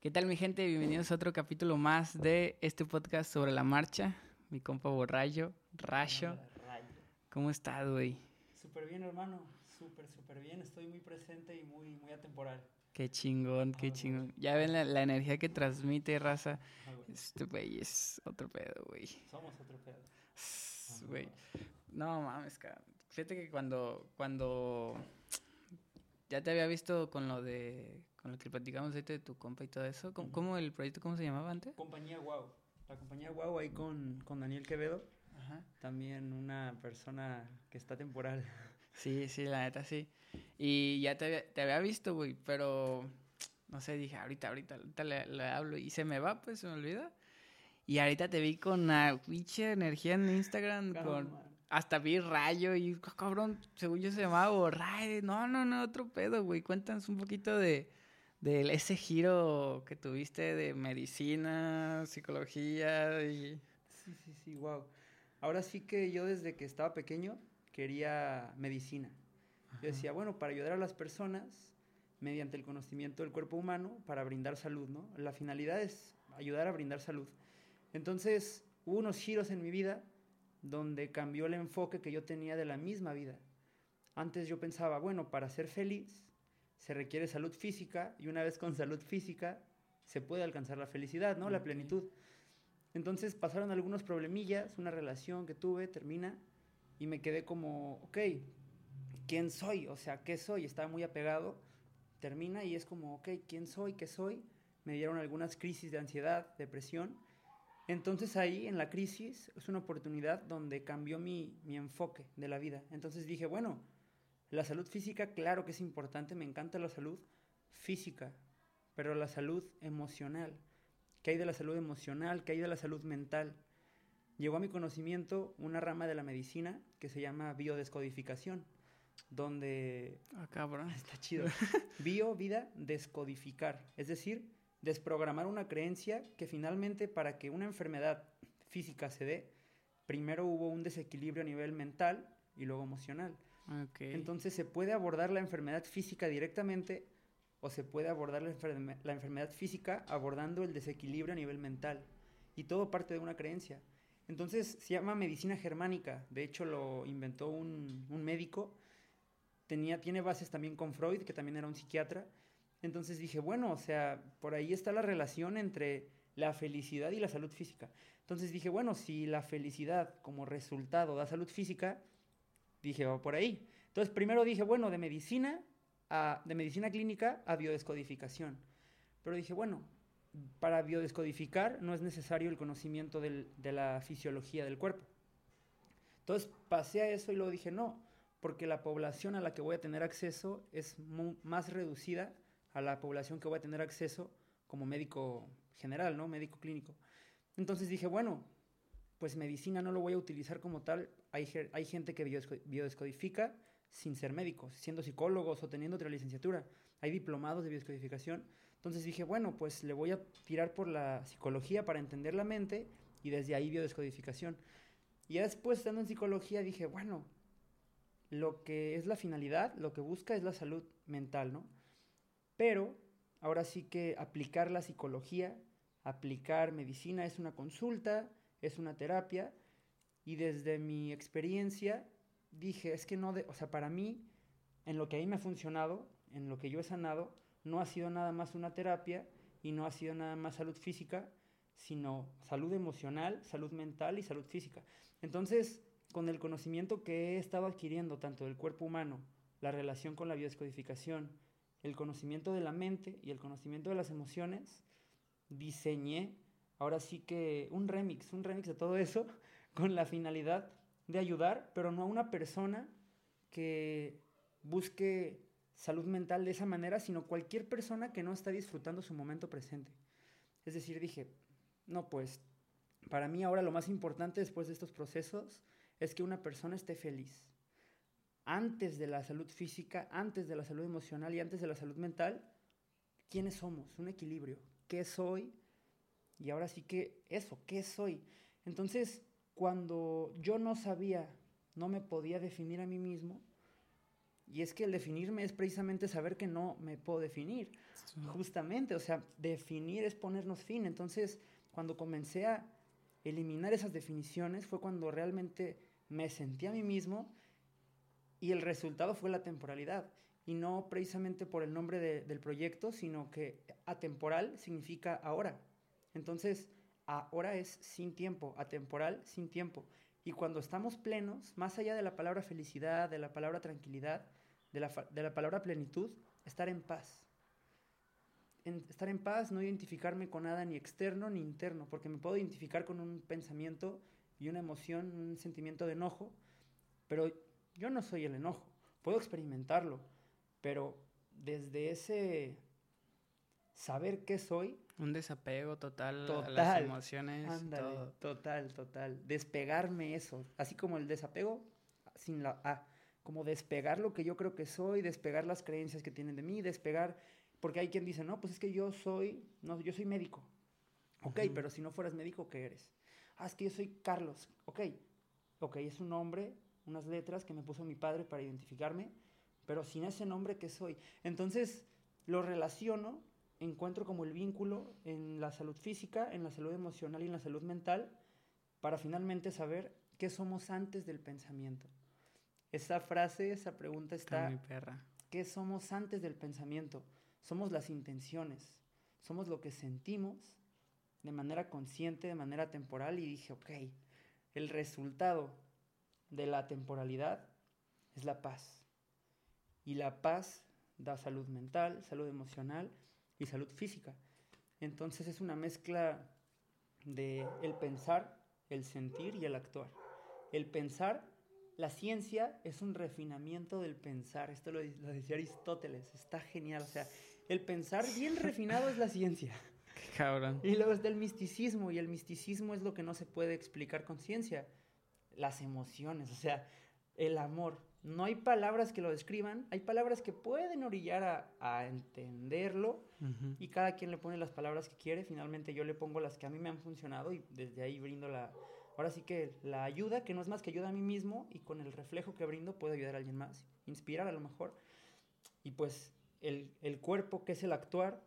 ¿Qué tal mi gente? Bienvenidos a otro capítulo más de este podcast sobre la marcha. Mi compa Borrayo, Rayo. ¿Cómo estás, güey? Súper bien, hermano. Súper, súper bien. Estoy muy presente y muy, muy atemporal. Qué chingón, qué chingón. Ya ven la, energía que transmite, raza. Este güey es otro pedo, güey. Somos otro pedo. Güey. No mames, cara. Fíjate que cuando, cuando ya te había visto con lo de con lo que platicamos ahorita de tu compa y todo eso. ¿Cómo, el proyecto, cómo se llamaba antes? Compañía Wow. La compañía Wow ahí con, con Daniel Quevedo. Ajá. También una persona que está temporal. Sí, sí, la neta sí. Y ya te había, te había visto, güey, pero no sé, dije, ahorita, ahorita, ahorita le, hablo y se me va, pues se me olvida. Y ahorita te vi con una pinche energía en Instagram, con hasta vi Rayo y cabrón, según yo se llamaba Rayo. No, no, no, otro pedo, güey. Cuéntanos un poquito de, de ese giro que tuviste de medicina, psicología y... Sí, sí, sí, wow. Ahora sí que yo desde que estaba pequeño quería medicina. Yo decía, bueno, para ayudar a las personas mediante el conocimiento del cuerpo humano para brindar salud, ¿no? La finalidad es ayudar a brindar salud. Entonces, hubo unos giros en mi vida donde cambió el enfoque que yo tenía de la misma vida. Antes yo pensaba, bueno, para ser feliz se requiere salud física y una vez con salud física se puede alcanzar la felicidad, ¿no? La plenitud. Entonces pasaron algunos problemillas, una relación que tuve termina y me quedé como, ok, ¿quién soy? O sea, ¿qué soy? Estaba muy apegado, termina y es como, ok, ¿quién soy? ¿Qué soy? Me dieron algunas crisis de ansiedad, depresión. Entonces ahí en la crisis es una oportunidad donde cambió mi, mi enfoque de la vida. Entonces dije, bueno, la salud física, claro que es importante, me encanta la salud física, pero la salud emocional. ¿Qué hay de la salud emocional? ¿Qué hay de la salud mental? Llegó a mi conocimiento una rama de la medicina que se llama biodescodificación, donde... Ah, cabrón. Está chido. Bio, vida, descodificar. Es decir, desprogramar una creencia que finalmente para que una enfermedad física se dé, primero hubo un desequilibrio a nivel mental y luego emocional. Entonces se puede abordar la enfermedad física directamente o se puede abordar la, enfermedad física abordando el desequilibrio a nivel mental. Y todo parte de una creencia. Entonces se llama medicina germánica. De hecho lo inventó un, médico. Tenía, tiene bases también con Freud, que también era un psiquiatra. Entonces dije, bueno, o sea, por ahí está la relación entre la felicidad y la salud física. Entonces dije, bueno, si la felicidad como resultado da salud física, Dije, va por ahí. Entonces, primero dije, bueno, de medicina, de medicina clínica a biodescodificación. Pero dije, bueno, para biodescodificar no es necesario el conocimiento de la fisiología del cuerpo. Entonces pasé a eso y luego dije, no, porque la población a la que voy a tener acceso es más reducida a la población que voy a tener acceso como médico general, ¿no? Médico clínico. Entonces dije, bueno, pues medicina no lo voy a utilizar como tal. Hay, gente que biodescodifica sin ser médicos, siendo psicólogos o teniendo otra licenciatura. Hay diplomados de biodescodificación. Entonces dije, bueno, pues le voy a tirar por la psicología para entender la mente y desde ahí biodescodificación. Y después, estando en psicología, dije, bueno, lo que es la finalidad, lo que busca es la salud mental, ¿no? Pero ahora sí que aplicar la psicología, aplicar medicina es una consulta, es una terapia y desde mi experiencia dije, es que no, de, o sea, para mí, en lo que a mí me ha funcionado, en lo que yo he sanado, no ha sido nada más una terapia y no ha sido nada más salud física, sino salud emocional, salud mental y salud física. Entonces, con el conocimiento que he estado adquiriendo tanto del cuerpo humano, la relación con la biodescodificación, el conocimiento de la mente y el conocimiento de las emociones, diseñé ahora sí que un remix, un remix de todo eso con la finalidad de ayudar, pero no a una persona que busque salud mental de esa manera, sino cualquier persona que no está disfrutando su momento presente. Es decir, dije, no, pues para mí ahora lo más importante después de estos procesos es que una persona esté feliz. Antes de la salud física, antes de la salud emocional y antes de la salud mental, ¿quiénes somos? Un equilibrio. ¿Qué soy? Y ahora sí que eso, ¿qué soy? Entonces, cuando yo no sabía, no me podía definir a mí mismo, Y es que el definirme es precisamente saber que no me puedo definir. Justamente, o sea, definir es ponernos fin. Entonces, cuando comencé a eliminar esas definiciones fue cuando realmente me sentí a mí mismo y el resultado fue la temporalidad. Y no precisamente por el nombre del proyecto, sino que atemporal significa ahora. Entonces, ahora es sin tiempo, atemporal, sin tiempo. Y cuando estamos plenos, más allá de la palabra felicidad, de la palabra tranquilidad, de la, de la palabra plenitud, estar en paz. estar en paz, no identificarme con nada ni externo ni interno, porque me puedo identificar con un pensamiento y una emoción, un sentimiento de enojo, pero yo no soy el enojo. Puedo experimentarlo, pero desde ese saber qué soy. Un desapego total, total a las emociones. Ándale, total, total. Despegarme eso. Así como el desapego sin la A. Como despegar lo que yo creo que soy, despegar las creencias que tienen de mí, despegar. Porque hay quien dice, no, pues es que yo soy. No, yo soy médico. Ok, pero si no fueras médico, ¿qué eres? Ah, es que yo soy Carlos. Ok. Ok, es un nombre, unas letras que me puso mi padre para identificarme, pero sin ese nombre, ¿qué soy? Entonces, lo relaciono encuentro como el vínculo en la salud física, en la salud emocional y en la salud mental para finalmente saber qué somos antes del pensamiento. Esa frase, esa pregunta está... Mi perra. ¿Qué somos antes del pensamiento? Somos las intenciones, somos lo que sentimos de manera consciente, de manera temporal y dije, ok, el resultado de la temporalidad es la paz. Y la paz da salud mental, salud emocional y salud física. Entonces es una mezcla de el pensar, el sentir y el actuar. El pensar, la ciencia es un refinamiento del pensar. Esto lo, decía Aristóteles, está genial. O sea, el pensar bien refinado es la ciencia. Qué cabrón. Y luego está el misticismo, y el misticismo es lo que no se puede explicar con ciencia. Las emociones, o sea, el amor. No hay palabras que lo describan, hay palabras que pueden orillar a, entenderlo y cada quien le pone las palabras que quiere. Finalmente yo le pongo las que a mí me han funcionado y desde ahí brindo la... Ahora sí que la ayuda, que no es más que ayuda a mí mismo y con el reflejo que brindo puedo ayudar a alguien más, inspirar a lo mejor. Y pues el, cuerpo, que es el actuar,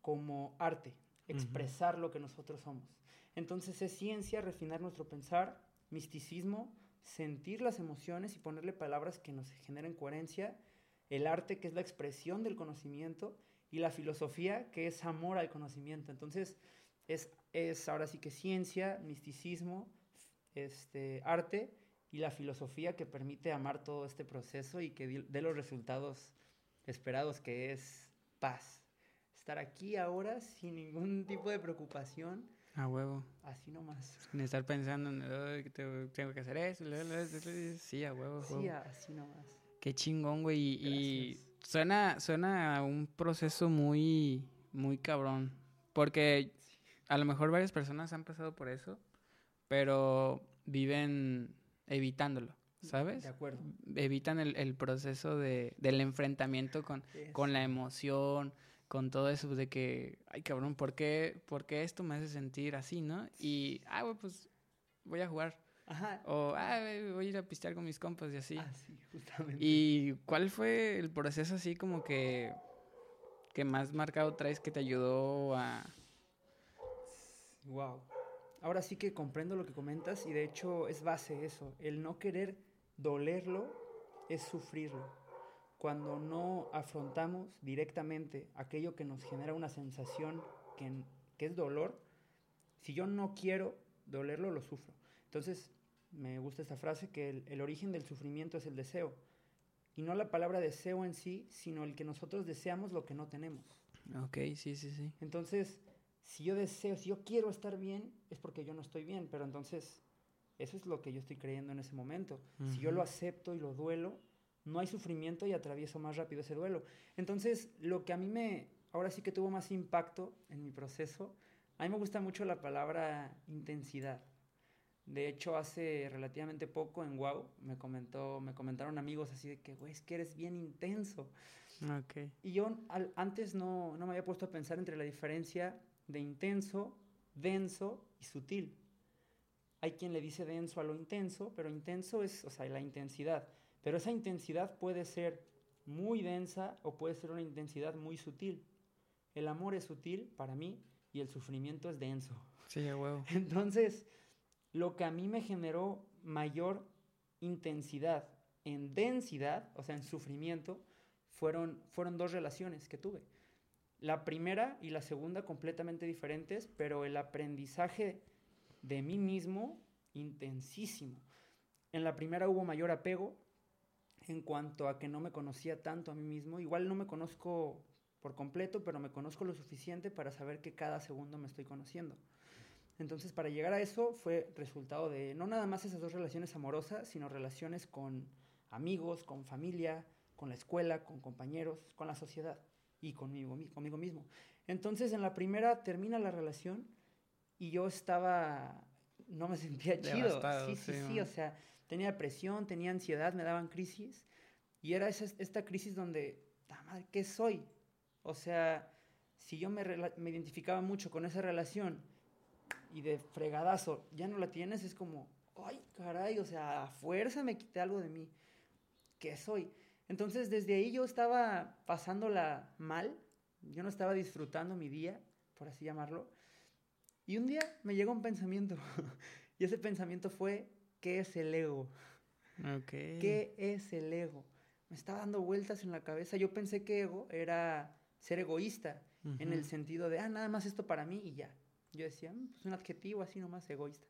como arte, expresar lo que nosotros somos. Entonces es ciencia, refinar nuestro pensar, misticismo, sentir las emociones y ponerle palabras que nos generen coherencia, el arte que es la expresión del conocimiento y la filosofía que es amor al conocimiento. Entonces es, es ahora sí que ciencia, misticismo, este, arte y la filosofía que permite amar todo este proceso y que dé los resultados esperados que es paz. Estar aquí ahora sin ningún tipo de preocupación a huevo. Así nomás. Sin estar pensando en que tengo que hacer eso. Sí, a huevo. Sí, así nomás. Qué chingón, güey. Y, suena, suena a un proceso muy, muy cabrón. Porque a lo mejor varias personas han pasado por eso, pero viven evitándolo, ¿sabes? De acuerdo. Evitan el, el proceso de, del enfrentamiento con, con la emoción, con todo eso de que, ay cabrón, ¿por qué, ¿por qué esto me hace sentir así, no? Y, ah, güey, pues voy a jugar. Ajá. O, ah, voy a ir a pistear con mis compas y así. Ah, sí, justamente. ¿Y cuál fue el proceso así como que, que más marcado traes que te ayudó a... Wow. Ahora sí que comprendo lo que comentas y de hecho es base eso. El no querer dolerlo es sufrirlo cuando no afrontamos directamente aquello que nos genera una sensación que, que, es dolor, si yo no quiero dolerlo, lo sufro. Entonces, me gusta esta frase, que el, el, origen del sufrimiento es el deseo. Y no la palabra deseo en sí, sino el que nosotros deseamos lo que no tenemos. Ok, sí, sí, sí. Entonces, si yo deseo, si yo quiero estar bien, es porque yo no estoy bien, pero entonces eso es lo que yo estoy creyendo en ese momento. Si yo lo acepto y lo duelo, no hay sufrimiento y atravieso más rápido ese duelo. Entonces, lo que a mí me, ahora sí que tuvo más impacto en mi proceso, a mí me gusta mucho la palabra intensidad. De hecho, hace relativamente poco en Wow me comentó, me comentaron amigos así de que, güey, es que eres bien intenso. Okay. Y yo antes no, no me había puesto a pensar entre la diferencia de intenso, denso y sutil. Hay quien le dice denso a lo intenso, pero intenso es, o sea, la intensidad. Pero esa intensidad puede ser muy densa o puede ser una intensidad muy sutil. El amor es sutil para mí y el sufrimiento es denso. Sí, a huevo. Entonces, lo que a mí me generó mayor intensidad en densidad, o sea, en sufrimiento, fueron, fueron dos relaciones que tuve. La primera y la segunda completamente diferentes, pero el aprendizaje de mí mismo intensísimo. En la primera hubo mayor apego en cuanto a que no me conocía tanto a mí mismo. Igual no me conozco por completo, pero me conozco lo suficiente para saber que cada segundo me estoy conociendo. Entonces, para llegar a eso fue resultado de no nada más esas dos relaciones amorosas, sino relaciones con amigos, con familia, con la escuela, con compañeros, con la sociedad y conmigo, conmigo mismo. Entonces, en la primera termina la relación y yo estaba, no me sentía chido. sí, sí, sí, o sea, tenía depresión, tenía ansiedad, me daban crisis. Y era esa, esta crisis donde, ¿qué soy? O sea, si yo me, me identificaba mucho con esa relación y de fregadazo ya no la tienes, es como, ay, caray, o sea, a fuerza me quité algo de mí. ¿Qué soy? Entonces, desde ahí yo estaba pasándola mal, yo no estaba disfrutando mi día, por así llamarlo. Y un día me llegó un pensamiento, y ese pensamiento fue, ¿qué es el ego? ¿Qué es el ego? Me estaba dando vueltas en la cabeza. Yo pensé que ego era ser egoísta, en el sentido de, ah, nada más esto para mí y ya. Yo decía, mm, pues un adjetivo así nomás egoísta.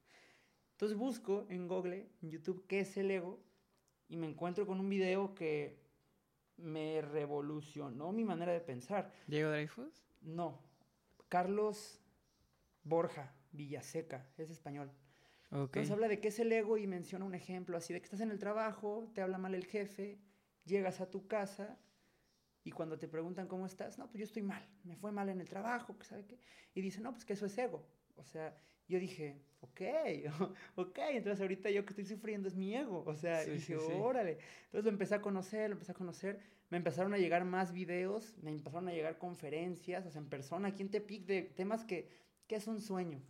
Entonces busco en Google, en YouTube, qué es el ego y me encuentro con un video que me revolucionó mi manera de pensar. ¿Diego Dreyfus? No, Carlos Borja Villaseca, es español. Entonces habla de qué es el ego y menciona un ejemplo así de que estás en el trabajo, te habla mal el jefe, llegas a tu casa y cuando te preguntan cómo estás, no, pues yo estoy mal, me fue mal en el trabajo, ¿sabe qué? Y dice, no, pues que eso es ego. O sea, yo dije, ok, ok, entonces ahorita yo que estoy sufriendo es mi ego. O sea, dije, órale. Entonces lo empecé a conocer, lo empecé a conocer. Me empezaron a llegar más videos, me empezaron a llegar conferencias, o sea, en persona, aquí en Tepic, de temas que, que es un sueño.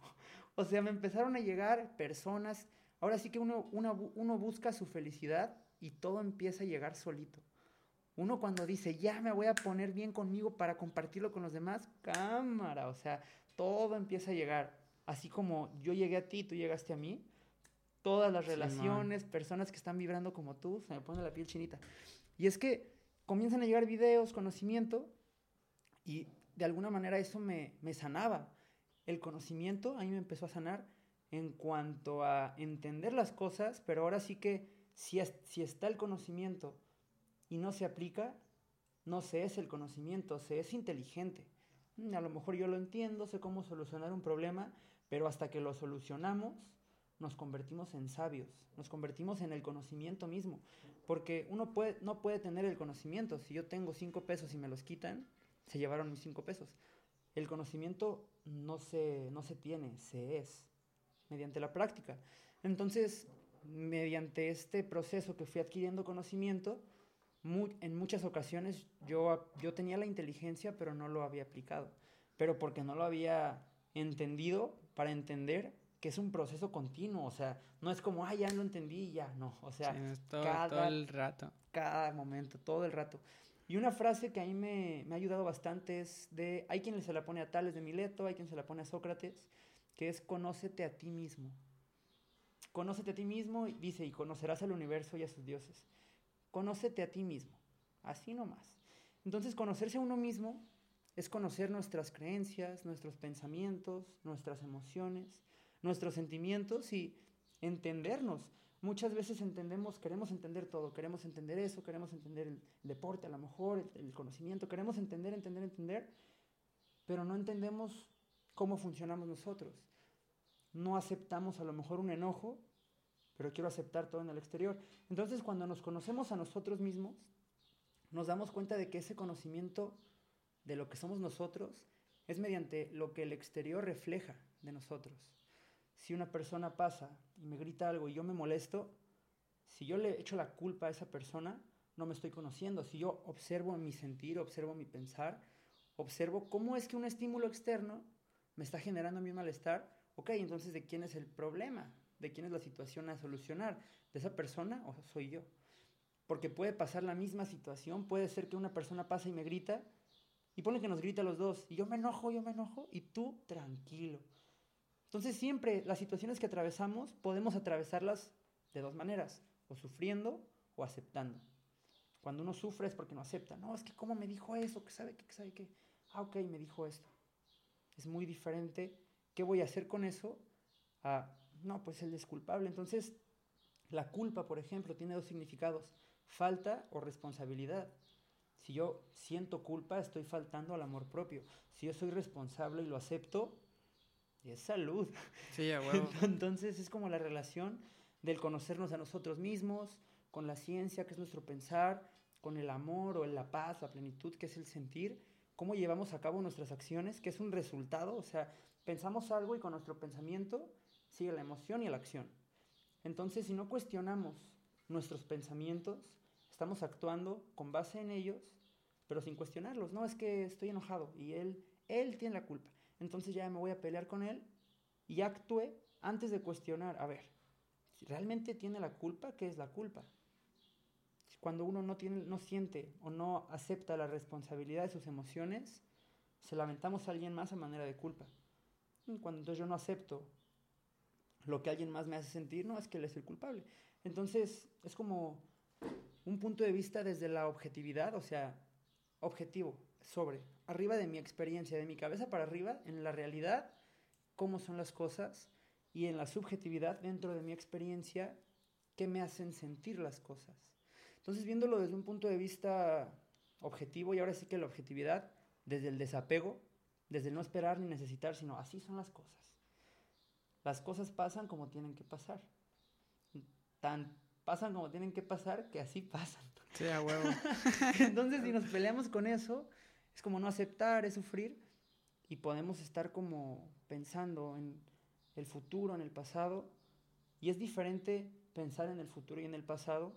O sea, me empezaron a llegar personas. Ahora sí que uno, uno busca su felicidad y todo empieza a llegar solito. Uno cuando dice, ya me voy a poner bien conmigo para compartirlo con los demás, cámara, o sea, todo empieza a llegar. Así como yo llegué a ti, tú llegaste a mí, todas las relaciones, personas que están vibrando como tú, se me pone la piel chinita. Y es que comienzan a llegar videos, conocimiento, y de alguna manera eso me, me sanaba. El conocimiento a mí me empezó a sanar en cuanto a entender las cosas, pero ahora sí que si, si está el conocimiento, y no se aplica, no se es el conocimiento, se es inteligente. Mm, a lo mejor yo lo entiendo, sé cómo solucionar un problema, pero hasta que lo solucionamos, nos convertimos en sabios, nos convertimos en el conocimiento mismo. Porque uno puede, no puede tener el conocimiento. Si yo tengo cinco pesos y me los quitan, se llevaron mis cinco pesos. El conocimiento no se, no se tiene, se es, mediante la práctica. Entonces, mediante este proceso que fui adquiriendo conocimiento, en muchas ocasiones yo, yo tenía la inteligencia, pero no lo había aplicado. Pero porque no lo había entendido para entender que es un proceso continuo. O sea, no es como, ah, ya lo entendí y ya. No, o sea, cada, todo el rato. Cada momento, todo el rato. Y una frase que a mí me, me, ha ayudado bastante es de, hay quien se la pone a Tales de Mileto, hay quien se la pone a Sócrates, que es conócete a ti mismo. Conócete a ti mismo, dice, y conocerás al universo y a sus dioses. Conócete a ti mismo, así nomás. Entonces, conocerse a uno mismo es conocer nuestras creencias, nuestros pensamientos, nuestras emociones, nuestros sentimientos y entendernos. Muchas veces entendemos, queremos entender todo, queremos entender eso, queremos entender el deporte, a lo mejor, el, conocimiento, queremos entender, entender, entender, pero no entendemos cómo funcionamos nosotros. No aceptamos a lo mejor un enojo pero quiero aceptar todo en el exterior. Entonces, cuando nos conocemos a nosotros mismos, nos damos cuenta de que ese conocimiento de lo que somos nosotros es mediante lo que el exterior refleja de nosotros. Si una persona pasa y me grita algo y yo me molesto, si yo le echo la culpa a esa persona, no me estoy conociendo. Si yo observo mi sentir, observo mi pensar, observo cómo es que un estímulo externo me está generando mi malestar, ok, entonces ¿de quién es el problema? de quién es la situación a solucionar, de esa persona o soy yo. porque puede pasar la misma situación, puede ser que una persona pase y me grita, y pone que nos grita los dos, y yo me enojo, yo me enojo, y tú tranquilo. Entonces siempre las situaciones que atravesamos podemos atravesarlas de dos maneras, o sufriendo o aceptando. Cuando uno sufre es porque no acepta. No, es que cómo me dijo eso, que sabe que, que sabe que. Ah, ok, me dijo esto. Es muy diferente. ¿Qué voy a hacer con eso? No, pues él es culpable. Entonces, la culpa, por ejemplo, tiene dos significados. Falta o responsabilidad. Si yo siento culpa, estoy faltando al amor propio. Si yo soy responsable y lo acepto, es salud. Sí, a huevo. Entonces es como la relación del conocernos a nosotros mismos, con la ciencia, que es nuestro pensar, con el amor o la paz, la plenitud, que es el sentir, cómo llevamos a cabo nuestras acciones, que es un resultado, o sea, pensamos algo y con nuestro pensamiento sigue la emoción y la acción. Entonces, si no cuestionamos nuestros pensamientos, estamos actuando con base en ellos, pero sin cuestionarlos. No, es que estoy enojado y él, él tiene la culpa. Entonces ya me voy a pelear con él y actúe antes de cuestionar. A ver, realmente tiene la culpa, ¿qué es la culpa? Cuando uno no, tiene, no siente o no acepta la responsabilidad de sus emociones, se lamentamos a alguien más a manera de culpa. Cuando entonces yo no acepto lo que alguien más me hace sentir, no es que él es el culpable. Entonces es como un punto de vista desde la objetividad, o sea, objetivo, sobre, arriba de mi experiencia, de mi cabeza para arriba, en la realidad, cómo son las cosas, y en la subjetividad, dentro de mi experiencia, qué me hacen sentir las cosas. Entonces, viéndolo desde un punto de vista objetivo, y ahora sí que la objetividad, desde el desapego, desde el no esperar ni necesitar, sino así son las cosas. Las cosas pasan como tienen que pasar. Tan pasan como tienen que pasar que así pasan. Sí, a huevo. Entonces, si nos peleamos con eso, es como no aceptar, es sufrir, y podemos estar como pensando en el futuro, en el pasado, y es diferente pensar en el futuro y en el pasado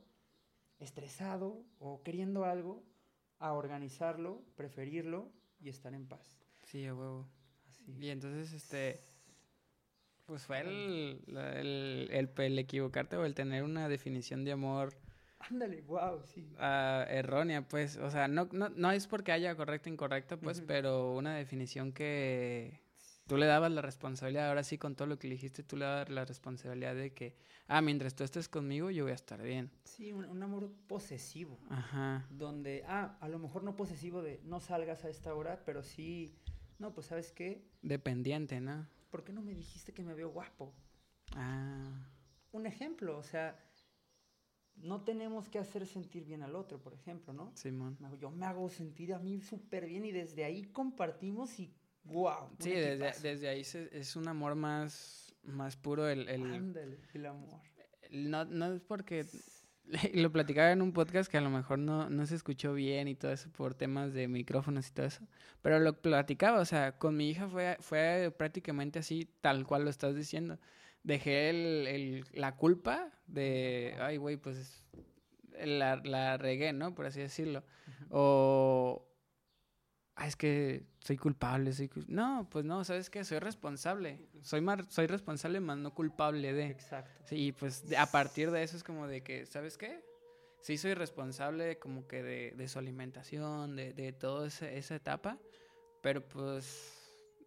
estresado o queriendo algo a organizarlo, preferirlo y estar en paz. Sí, a huevo. Así. Y entonces, este, pues fue el, el, el, el, equivocarte o el tener una definición de amor. Ándale, wow, sí. Uh, errónea, pues, o sea, no, no, no es porque haya correcta o incorrecta, pues, uh -huh. pero una definición que tú le dabas la responsabilidad, ahora sí con todo lo que le dijiste, tú le dabas la responsabilidad de que, ah, mientras tú estés conmigo, yo voy a estar bien. Sí, un, un amor posesivo. Ajá. Donde, ah, a lo mejor no posesivo de no salgas a esta hora, pero sí, no, pues sabes qué. Dependiente, ¿no? ¿Por qué no me dijiste que me veo guapo? Ah. Un ejemplo, o sea, no tenemos que hacer sentir bien al otro, por ejemplo, ¿no? Simón. Yo me hago sentir a mí súper bien y desde ahí compartimos y wow. Sí, desde, desde, ahí se, es un amor más, más puro el... el Ándale, el amor. No, no es porque... Lo platicaba en un podcast que a lo mejor no, no se escuchó bien y todo eso por temas de micrófonos y todo eso. Pero lo platicaba, o sea, con mi hija fue, fue prácticamente así, tal cual lo estás diciendo. Dejé el, el, la culpa de, ay, güey, pues la, la regué, ¿no? Por así decirlo. Uh -huh. O, ah, es que soy culpable, soy cul no, pues no, ¿sabes qué? Soy responsable, soy más, soy responsable más no culpable de. Exacto. Sí, pues de, a partir de eso es como de que, ¿sabes qué? Sí soy responsable como que de, de su alimentación, de, de toda esa, esa etapa, pero pues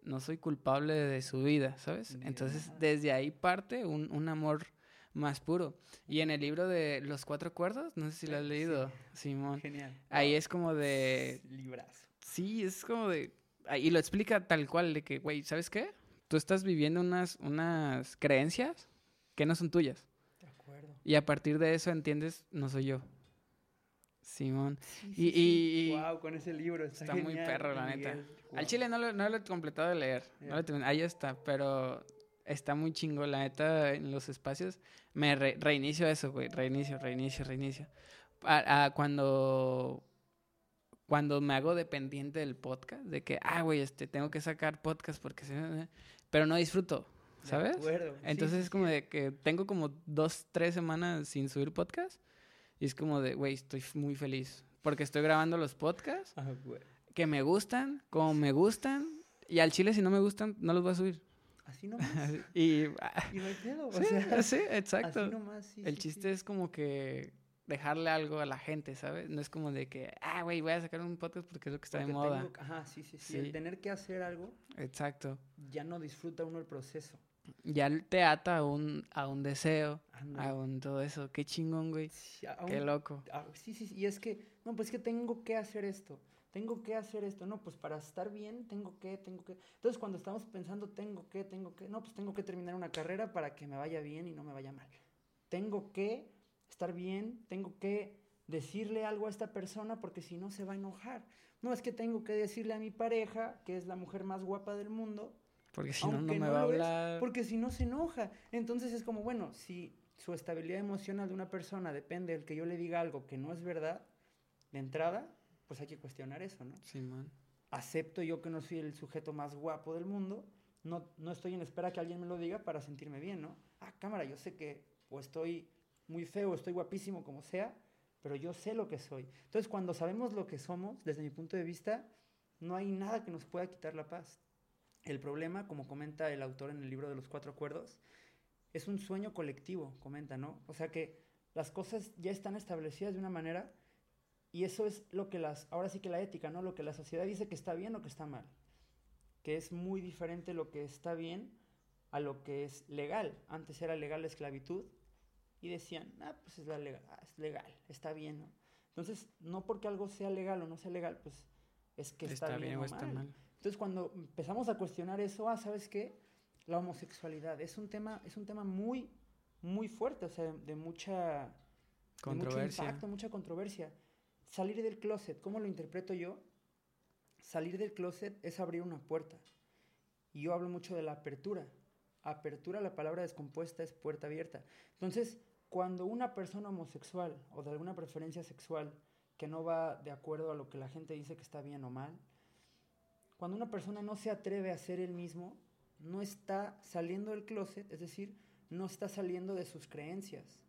no soy culpable de su vida, ¿sabes? Yeah. Entonces desde ahí parte un, un amor más puro. Y en el libro de Los Cuatro Cuerdos, no sé si lo has leído, sí. Simón. Genial. Ahí es como de... Librazo. Sí, es como de... Y lo explica tal cual, de que, güey, ¿sabes qué? Tú estás viviendo unas, unas creencias que no son tuyas. De acuerdo. Y a partir de eso entiendes, no soy yo. Simón. Sí, y, sí, y, wow, con ese libro. Está, está genial, muy perro, la neta. Wow. Al chile no lo, no lo he completado de leer. Yeah. No lo ahí está, pero está muy chingo, la neta, en los espacios. Me re, reinicio eso, güey. Reinicio, reinicio, reinicio. A, a, cuando cuando me hago dependiente del podcast, de que, ah, güey, este, tengo que sacar podcast porque se... Pero no disfruto, ¿sabes? De acuerdo. Entonces sí, es como sí. de que tengo como dos, tres semanas sin subir podcast y es como de, güey, estoy muy feliz porque estoy grabando los podcasts ah, que me gustan, como me gustan y al chile si no me gustan no los voy a subir. Así nomás. y, y no hay pedo, o sí, sea, sí, exacto. Así nomás, sí, El sí, chiste es como que dejarle algo a la gente, ¿sabes? No es como de que, ah, güey, voy a sacar un podcast porque es lo que está de moda. ajá, sí, sí, sí, El tener que hacer algo. Exacto. Ya no disfruta uno el proceso. Ya te ata a un, a un deseo, a un todo eso. Qué chingón, güey. Qué loco. sí, sí, sí. Y es que, no, pues es que tengo que hacer esto. Tengo que hacer esto. No, pues para estar bien, tengo que, tengo que. Entonces, cuando estamos pensando, tengo que, tengo que. No, pues tengo que terminar una carrera para que me vaya bien y no me vaya mal. Tengo que estar bien, tengo que decirle algo a esta persona porque si no se va a enojar. No es que tengo que decirle a mi pareja, que es la mujer más guapa del mundo, porque si no, no me va a hablar. porque si no se enoja. Entonces es como, bueno, si su estabilidad emocional de una persona depende del que yo le diga algo que no es verdad, de entrada, pues hay que cuestionar eso, ¿no? Sí, man. Acepto yo que no soy el sujeto más guapo del mundo, no, no estoy en espera que alguien me lo diga para sentirme bien, ¿no? Ah, cámara, yo sé que o estoy muy feo, estoy guapísimo, como sea, pero yo sé lo que soy. Entonces, cuando sabemos lo que somos, desde mi punto de vista, no hay nada que nos pueda quitar la paz. El problema, como comenta el autor en el libro de los cuatro acuerdos, es un sueño colectivo, comenta, ¿no? O sea que las cosas ya están establecidas de una manera y eso es lo que las, ahora sí que la ética, ¿no? Lo que la sociedad dice que está bien o que está mal. Que es muy diferente lo que está bien a lo que es legal. Antes era legal la esclavitud y decían, ah, pues es, legal, ah, es legal, está bien, ¿no? Entonces, no porque algo sea legal o no sea legal, pues es que está, bien, o, está mal. Entonces, cuando empezamos a cuestionar eso, ah, ¿sabes qué? La homosexualidad es un tema, es un tema muy, muy fuerte, o sea, de mucha... Controversia. mucho impacto, mucha controversia. Salir del closet, ¿cómo lo interpreto yo? Salir del closet es abrir una puerta. Y yo hablo mucho de la apertura. Apertura, la palabra descompuesta es puerta abierta. Entonces, cuando una persona homosexual o de alguna preferencia sexual que no va de acuerdo a lo que la gente dice que está bien o mal, cuando una persona no se atreve a ser él mismo, no está saliendo del closet, es decir, no está saliendo de sus creencias.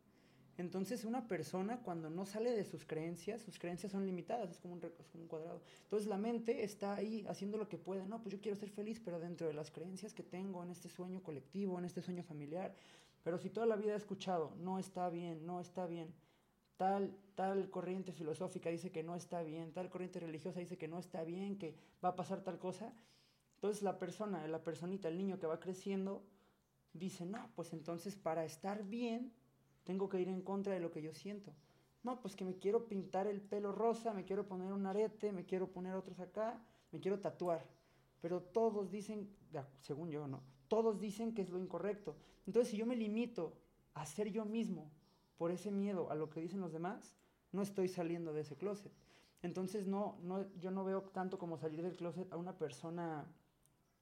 Entonces una persona cuando no sale de sus creencias, sus creencias son limitadas, es como un, cuadrado. Entonces la mente está ahí haciendo lo que puede. No, pues yo quiero ser feliz, pero dentro de las creencias que tengo en este sueño colectivo, en este sueño familiar, pero si toda la vida he escuchado, no está bien, no está bien, tal, tal corriente filosófica dice que no está bien, tal corriente religiosa dice que no está bien, que va a pasar tal cosa, entonces la persona, la personita, el niño que va creciendo, dice, no, pues entonces para estar bien, tengo que ir en contra de lo que yo siento. No, pues que me quiero pintar el pelo rosa, me quiero poner un arete, me quiero poner otros acá, me quiero tatuar. Pero todos dicen, según yo, ¿no? Todos dicen que es lo incorrecto. Entonces, si yo me limito a ser yo mismo por ese miedo a lo que dicen los demás, no estoy saliendo de ese closet. Entonces, no, no, yo no veo tanto como salir del closet a una persona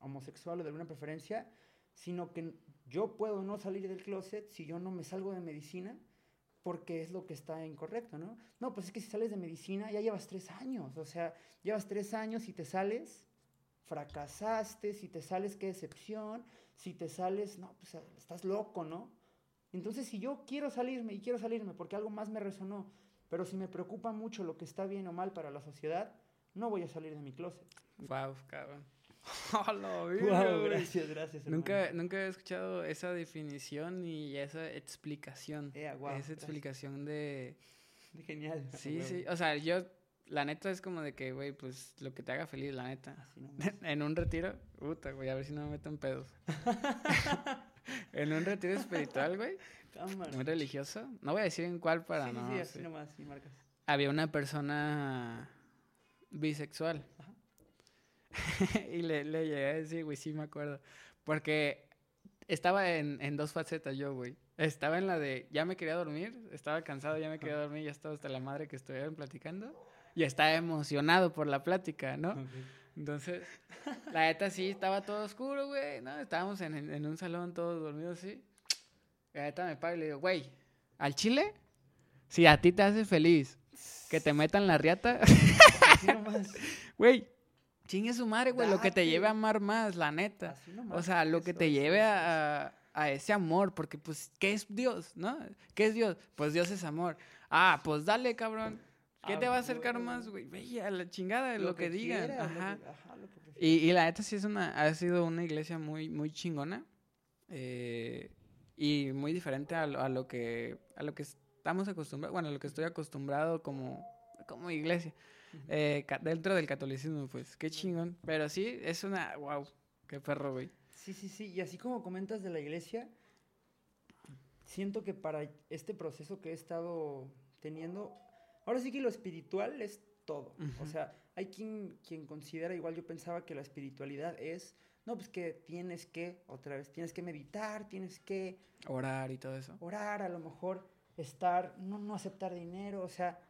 homosexual o de alguna preferencia, sino que yo puedo no salir del closet si yo no me salgo de medicina porque es lo que está incorrecto, ¿no? No, pues es que si sales de medicina ya llevas tres años, o sea, llevas tres años y te sales, fracasaste, si te sales, qué decepción, si te sales, no, pues estás loco, ¿no? Entonces, si yo quiero salirme y quiero salirme porque algo más me resonó, pero si me preocupa mucho lo que está bien o mal para la sociedad, no voy a salir de mi closet. Wow, cabrón. wow, gracias, gracias. Nunca, nunca he escuchado esa definición y esa explicación. Eh, esa explicación de... de genial. Sí, sí. O sea, yo la neta es como de que, güey, pues lo que te haga feliz, la neta. en un retiro, puta, güey, a ver si no me meto en pedos. En un retiro espiritual, güey. Muy religioso. No voy a decir en cuál para no. Sí, así nomás, sí, marcas. Había una persona bisexual. y le, le llegué a decir, güey, sí me acuerdo. Porque estaba en, en dos facetas yo, güey. Estaba en la de ya me quería dormir, estaba cansado, ya me quería dormir, ya estaba hasta la madre que estuvieran platicando y estaba emocionado por la plática, ¿no? Entonces, la neta sí, estaba todo oscuro, güey, ¿no? Estábamos en, en, un salón todos dormidos así. La neta me paga y le digo, güey, ¿al chile? Si a ti te hace feliz que te metan la riata. Güey, chingue su madre, güey, lo que te lleve a amar más, la neta. o sea, lo que te lleve a, a, ese amor, porque pues, ¿qué es Dios, no? ¿Qué es Dios? Pues Dios es amor. Ah, pues dale, cabrón. ¿Qué ah, te va a acercar más, güey? Ve a la chingada de lo, que, digan. ajá. y, y, la neta sí es una, ha sido una iglesia muy, muy chingona. Eh, y muy diferente a lo, a lo, que, a lo que estamos acostumbrados, bueno, lo que estoy acostumbrado como, como iglesia, eh, dentro del catolicismo, pues, qué chingón. Pero sí, es una, wow, qué perro, güey. Sí, sí, sí. Y así como comentas de la iglesia, siento que para este proceso que he estado teniendo, ahora sí que lo espiritual es todo. O sea, hay quien, quien considera, igual yo pensaba que la espiritualidad es, no, pues que tienes que, otra vez, tienes que meditar, tienes que... Orar y todo eso. Orar, a lo mejor estar, no, no aceptar dinero, o sea,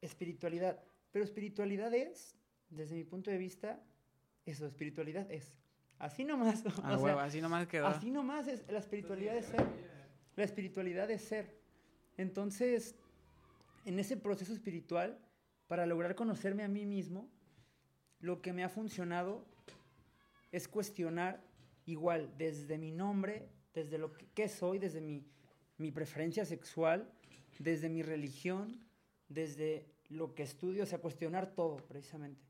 espiritualidad. Pero espiritualidad es, desde mi punto de vista, eso, espiritualidad es. Así nomás. Ah, o así nomás quedó. Así nomás es la espiritualidad de ser. La espiritualidad de ser. Entonces, en ese proceso espiritual, para lograr conocerme a mí mismo, lo que me ha funcionado es cuestionar igual desde mi nombre, desde lo que, soy, desde mi, mi preferencia sexual, desde mi religión, desde lo que estudio, o sea, cuestionar todo precisamente.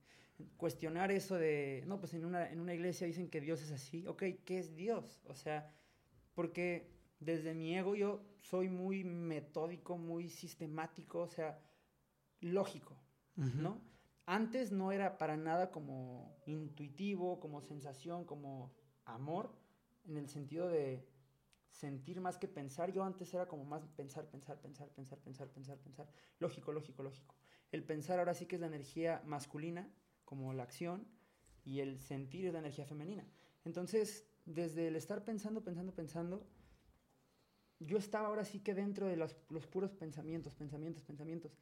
Cuestionar eso de, no, pues en una, en una iglesia dicen que Dios es así, ok, ¿qué es Dios? O sea, porque desde mi ego yo soy muy metódico, muy sistemático, o sea, lógico, ¿no? Antes no era para nada como intuitivo, como sensación, como amor, en el sentido de sentir más que pensar. Yo antes era como más pensar, pensar, pensar, pensar, pensar, pensar, pensar. Lógico, lógico, lógico. El pensar ahora sí que es la energía masculina, como la acción, y el sentir es la energía femenina. Entonces, desde el estar pensando, pensando, pensando, yo estaba ahora sí que dentro de los, los puros pensamientos, pensamientos, pensamientos,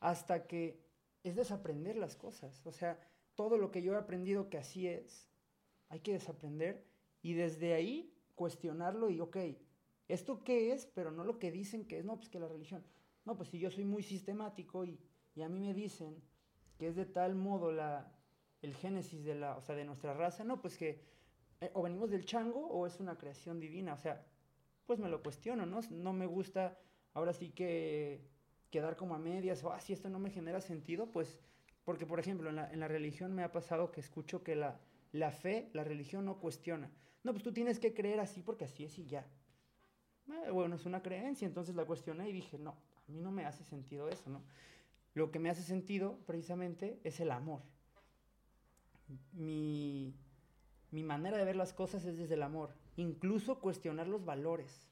hasta que es desaprender las cosas. O sea, todo lo que yo he aprendido que así es, hay que desaprender y desde ahí cuestionarlo y, ok, ¿esto qué es? Pero no lo que dicen que es, no, pues que la religión. No, pues si yo soy muy sistemático y, y a mí me dicen que es de tal modo la, el génesis de, la, o sea, de nuestra raza, no, pues que eh, o venimos del chango o es una creación divina, o sea, pues me lo cuestiono, ¿no? No me gusta ahora sí que quedar como a medias, o ah, si esto no me genera sentido, pues, porque por ejemplo, en la, religión me ha pasado que escucho que la, la fe, la religión no cuestiona. No, pues tú tienes que creer así porque así es y ya. Eh, bueno, es una creencia, entonces la cuestioné y dije, no, a mí no me hace sentido eso, ¿no? Lo que me hace sentido precisamente es el amor. Mi, mi manera de ver las cosas es desde el amor, incluso cuestionar los valores.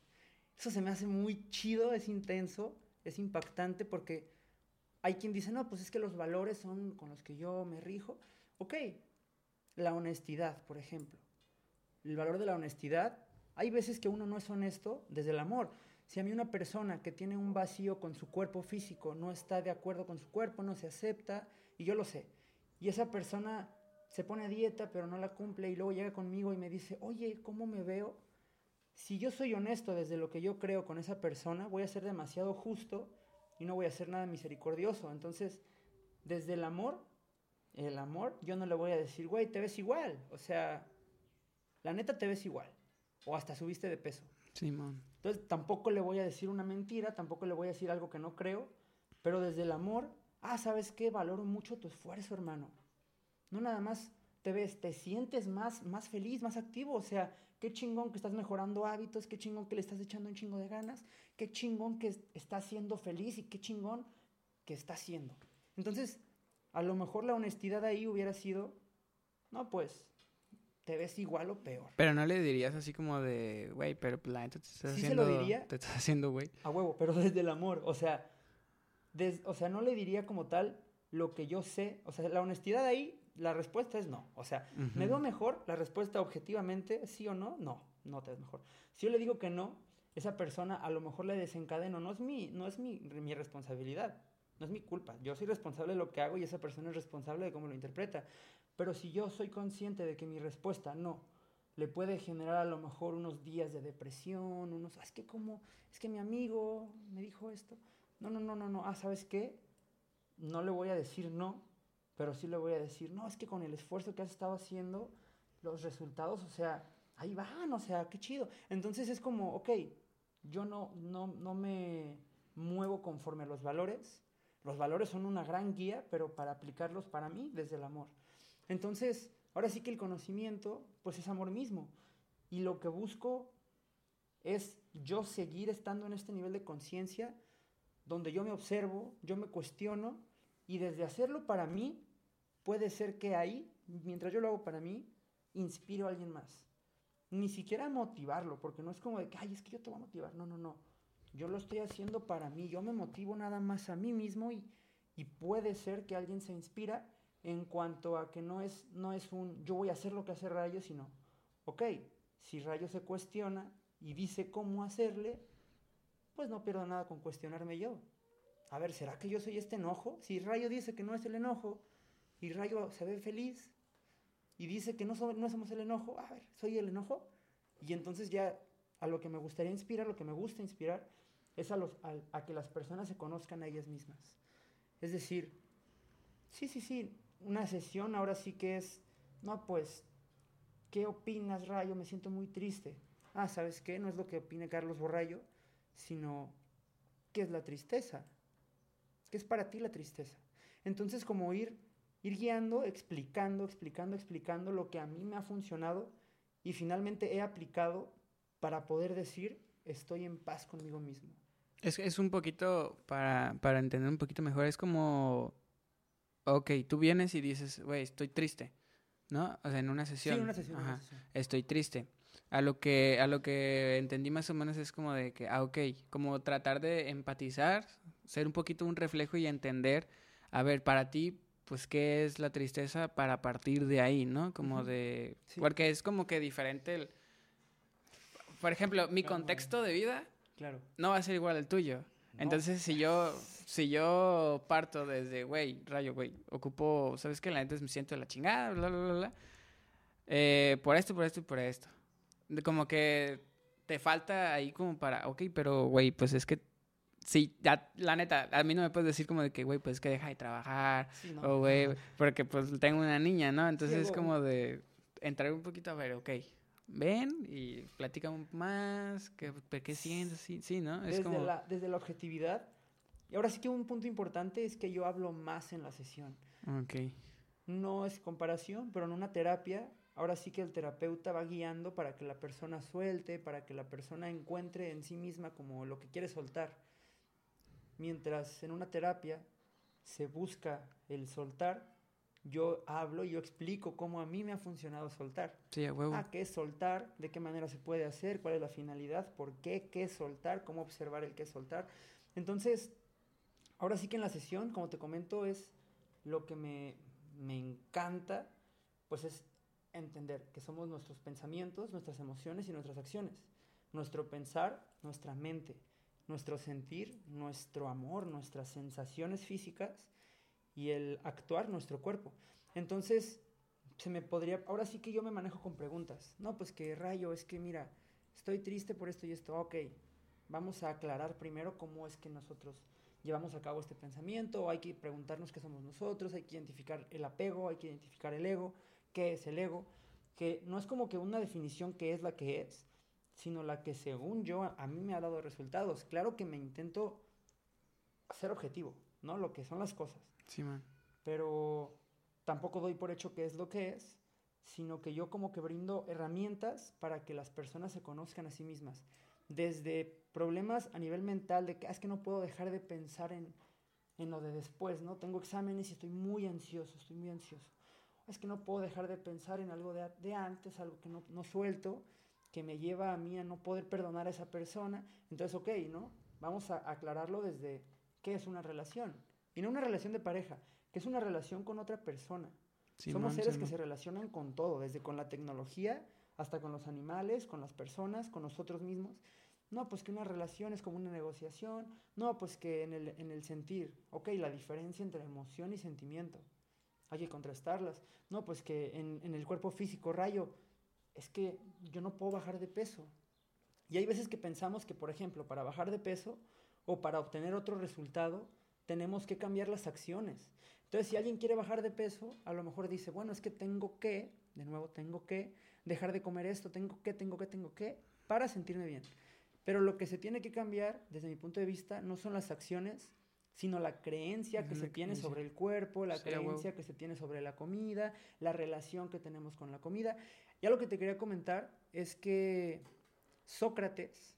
Eso se me hace muy chido, es intenso, es impactante porque hay quien dice, no, pues es que los valores son con los que yo me rijo. Ok, la honestidad, por ejemplo. El valor de la honestidad, hay veces que uno no es honesto desde el amor. Si a mí una persona que tiene un vacío con su cuerpo físico no está de acuerdo con su cuerpo, no se acepta, y yo lo sé, y esa persona se pone a dieta pero no la cumple y luego llega conmigo y me dice, oye, ¿cómo me veo? Si yo soy honesto desde lo que yo creo con esa persona, voy a ser demasiado justo y no voy a hacer nada misericordioso. Entonces, desde el amor, el amor, yo no le voy a decir, güey, te ves igual. O sea, la neta te ves igual. O hasta subiste de peso. Sí, man. Entonces, tampoco le voy a decir una mentira, tampoco le voy a decir algo que no creo, pero desde el amor, ah, ¿sabes qué? Valoro mucho tu esfuerzo, hermano. No nada más te ves, te sientes más, más feliz, más activo. O sea, qué chingón que estás mejorando hábitos, qué chingón que le estás echando un chingo de ganas, qué chingón que estás siendo feliz y qué chingón que estás siendo. Entonces, a lo mejor la honestidad ahí hubiera sido, no, pues, te ves igual o peor. Pero no le dirías así como de, güey, pero pues, la neta te estás ¿Sí haciendo. Se lo diría? Te estás haciendo, güey. A huevo, pero desde el amor. O sea, o sea, no le diría como tal lo que yo sé. O sea, la honestidad ahí la respuesta es no. O sea, ¿me veo mejor? La respuesta objetivamente, sí o no, no, no te ves mejor. Si yo le digo que no, esa persona a lo mejor le desencadeno, no es mi, no es mi, mi responsabilidad, no es mi culpa. Yo soy responsable de lo que hago y esa persona es responsable de cómo lo interpreta. Pero si yo soy consciente de que mi respuesta no, le puede generar a lo mejor unos días de depresión, unos, ah, es que como, es que mi amigo me dijo esto. No, no, no, no, no, ah, ¿sabes qué? No le voy a decir no, pero sí le voy a decir, no, es que con el esfuerzo que has estado haciendo, los resultados, o sea, ahí van, o sea, qué chido. Entonces es como, ok, yo no, no, no me muevo conforme a los valores. Los valores son una gran guía, pero para aplicarlos para mí desde el amor. Entonces, ahora sí que el conocimiento, pues es amor mismo. Y lo que busco es yo seguir estando en este nivel de conciencia donde yo me observo, yo me cuestiono y desde hacerlo para mí, puede ser que ahí, mientras yo lo hago para mí, inspiro a alguien más. Ni siquiera motivarlo, porque no es como de que, ay, es que yo te voy a motivar. No, no, no. Yo lo estoy haciendo para mí. Yo me motivo nada más a mí mismo y, y puede ser que alguien se inspira en cuanto a que no es, no es un yo voy a hacer lo que hace Rayo, sino, ok, si Rayo se cuestiona y dice cómo hacerle, pues no pierdo nada con cuestionarme yo. A ver, ¿será que yo soy este enojo? Si Rayo dice que no es el enojo y Rayo se ve feliz y dice que no, no somos el enojo, a ver, ¿soy el enojo? Y entonces ya a lo que me gustaría inspirar, lo que me gusta inspirar, es a, los, a que las personas se conozcan a ellas mismas. Es decir, sí, sí, sí, una sesión ahora sí que es, no, pues, ¿qué opinas, Rayo? Me siento muy triste. Ah, ¿sabes qué? No es lo que opine Carlos Borrayo, sino, ¿qué es la tristeza? ¿Qué es para ti la tristeza? Entonces, como ir, ir guiando, explicando, explicando, explicando lo que a mí me ha funcionado y finalmente he aplicado para poder decir, estoy en paz conmigo mismo. Es, es un poquito, para, para entender un poquito mejor, es como ok, tú vienes y dices, güey, estoy triste, ¿no? O sea, en una sesión. Sí, una sesión, Ajá, Estoy triste. A lo que a lo que entendí más o menos es como de que, ah, ok, como tratar de empatizar, ser un poquito un reflejo y entender, a ver, para ti, pues, ¿qué es la tristeza para partir de ahí, ¿no? Como de... Porque es como que diferente el... Por ejemplo, mi contexto de vida claro. no va a ser igual al tuyo. Entonces, si yo, si yo parto desde, güey, rayo, güey, ocupo, ¿sabes qué? La neta me siento de la chingada, bla, bla, bla, bla. Eh, por esto, por esto y por esto. como que te falta ahí como para, ok, pero, güey, pues es que, sí, ya, la neta, a mí no me puedes decir como de que, güey, pues es que deja de trabajar, o, güey, porque pues tengo una niña, ¿no? Entonces es como de entrar un poquito a ver, ok, ven y platica más, qué, qué sientes, sí, sí, ¿no? Es desde, como... la, desde la objetividad. Y ahora sí que un punto importante es que yo hablo más en la sesión. Ok. No es comparación, pero en una terapia, ahora sí que el terapeuta va guiando para que la persona suelte, para que la persona encuentre en sí misma como lo que quiere soltar. Mientras en una terapia se busca el soltar, yo hablo, yo explico cómo a mí me ha funcionado soltar. Sí, a huevo. Ah, qué es soltar, de qué manera se puede hacer, cuál es la finalidad, por qué, qué es soltar, cómo observar el qué es soltar. Entonces, ahora sí que en la sesión, como te comento, es lo que me, me encanta, pues es entender que somos nuestros pensamientos, nuestras emociones y nuestras acciones. Nuestro pensar, nuestra mente, nuestro sentir, nuestro amor, nuestras sensaciones físicas y el actuar nuestro cuerpo. Entonces, se me podría, ahora sí que yo me manejo con preguntas. No, pues que rayo, es que mira, estoy triste por esto y esto. Ok, vamos a aclarar primero cómo es que nosotros llevamos a cabo este pensamiento, hay que preguntarnos qué somos nosotros, hay que identificar el apego, hay que identificar el ego, qué es el ego, que no es como que una definición que es la que es, sino la que según yo a mí me ha dado resultados. Claro que me intento ser objetivo, ¿no? Lo que son las cosas. Sí, man. Pero tampoco doy por hecho que es lo que es, sino que yo como que brindo herramientas para que las personas se conozcan a sí mismas. Desde problemas a nivel mental de que ah, es que no puedo dejar de pensar en, en lo de después, ¿no? Tengo exámenes y estoy muy ansioso, estoy muy ansioso. Es que no puedo dejar de pensar en algo de, de antes, algo que no, no suelto, que me lleva a mí a no poder perdonar a esa persona. Entonces, ok, ¿no? Vamos a aclararlo desde qué es una relación y no una relación de pareja, que es una relación con otra persona. Somos seres que se relacionan con todo, desde con la tecnología hasta con los animales, con las personas, con nosotros mismos. No, pues que una relación es como una negociación. No, pues que en el, en el sentir, ok, la diferencia entre emoción y sentimiento. Hay que contrastarlas. No, pues que en, en el cuerpo físico, rayo, es que yo no puedo bajar de peso. Y hay veces que pensamos que, por ejemplo, para bajar de peso o para obtener otro resultado, tenemos que cambiar las acciones. Entonces, si alguien quiere bajar de peso, a lo mejor dice, bueno, es que tengo que, de nuevo, tengo que dejar de comer esto, tengo que, tengo que, tengo que, para sentirme bien. Pero lo que se tiene que cambiar, desde mi punto de vista, no son las acciones, sino la creencia que se tiene sobre el cuerpo, la creencia que se tiene sobre la comida, la relación que tenemos con la comida. Ya lo que te quería comentar es que Sócrates,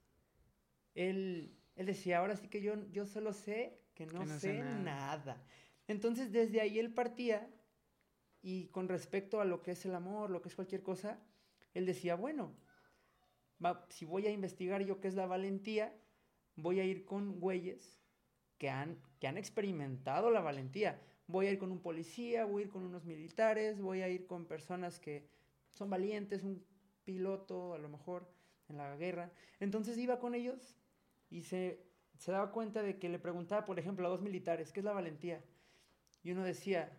él Él decía, ahora sí que yo, yo solo sé que no, sé, nada. Entonces desde ahí él partía y con respecto a lo que es el amor, lo que es cualquier cosa, él decía, bueno, si voy a investigar yo qué es la valentía, voy a ir con güeyes que han, que han experimentado la valentía. Voy a ir con un policía, voy a ir con unos militares, voy a ir con personas que son valientes, un piloto a lo mejor en la guerra. Entonces iba con ellos y se, se daba cuenta de que le preguntaba, por ejemplo, a dos militares, ¿qué es la valentía? Y uno decía,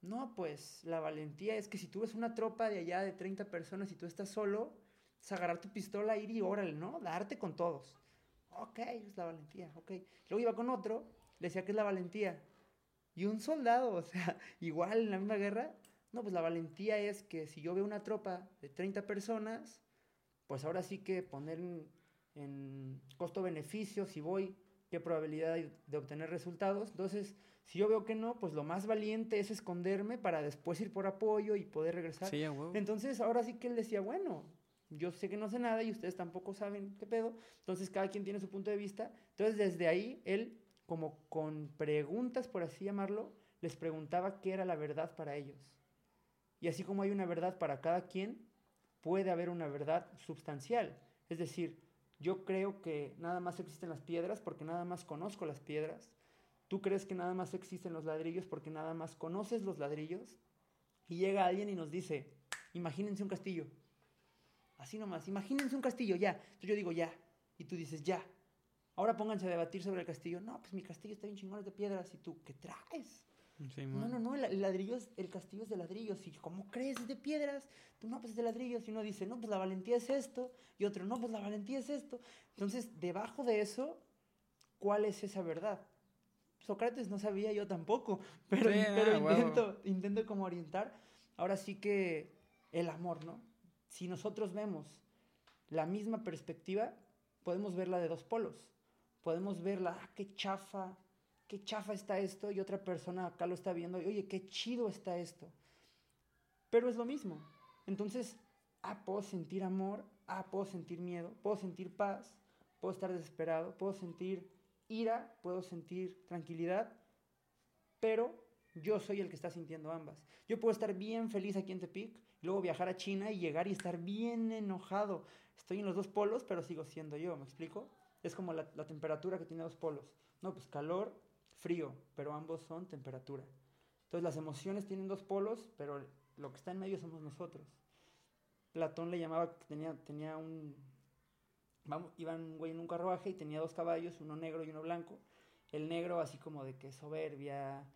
no, pues la valentía es que si tú ves una tropa de allá de 30 personas y tú estás solo, es agarrar tu pistola, ir y órale, ¿no? Darte con todos. Ok, es la valentía, ok. Luego iba con otro, le decía que es la valentía. Y un soldado, o sea, igual en la misma guerra, no, pues la valentía es que si yo veo una tropa de 30 personas, pues ahora sí que poner en, en costo-beneficio, si voy, qué probabilidad hay de obtener resultados. Entonces, si yo veo que no, pues lo más valiente es esconderme para después ir por apoyo y poder regresar. Sí, Entonces, ahora sí que él decía, bueno, yo sé que no sé nada y ustedes tampoco saben qué pedo. Entonces, cada quien tiene su punto de vista. Entonces, desde ahí, él, como con preguntas, por así llamarlo, les preguntaba qué era la verdad para ellos. Y así como hay una verdad para cada quien, puede haber una verdad sustancial. Es decir, yo creo que nada más existen las piedras porque nada más conozco las piedras Tú crees que nada más existen los ladrillos porque nada más conoces los ladrillos. Y llega alguien y nos dice, imagínense un castillo. Así nomás, imagínense un castillo, ya. Entonces yo digo, ya. Y tú dices, ya. Ahora pónganse a debatir sobre el castillo. No, pues mi castillo está bien chingón de piedras. ¿Y tú qué traes? No, no, no, el, ladrillo el castillo es de ladrillos. ¿Y cómo crees? Es de piedras. Tú, no, pues es de ladrillos. Y uno dice, no, pues la valentía es esto. Y otro, no, pues la valentía es esto. Entonces, debajo de eso, ¿cuál es esa verdad? Sócrates no sabía, yo tampoco, pero, pero intento, intento como orientar. Ahora sí que el amor, ¿no? Si nosotros vemos la misma perspectiva, podemos verla de dos polos. Podemos verla, ah, qué chafa, qué chafa está esto, y otra persona acá lo está viendo, y oye, qué chido está esto. Pero es lo mismo. Entonces, ah, puedo sentir amor, ah, puedo sentir miedo, puedo sentir paz, puedo estar desesperado, puedo sentir ira, puedo sentir tranquilidad, pero yo soy el que está sintiendo ambas. Yo puedo estar bien feliz aquí en Tepic, luego viajar a China y llegar y estar bien enojado. Estoy en los dos polos, pero sigo siendo yo, ¿me explico? Es como la, temperatura que tiene dos polos. No, pues calor, frío, pero ambos son temperatura. Entonces las emociones tienen dos polos, pero lo que está en medio somos nosotros. Platón le llamaba, tenía, tenía un, vamos, iban un güey en un carruaje y tenía dos caballos, uno negro y uno blanco. El negro así como de que soberbia,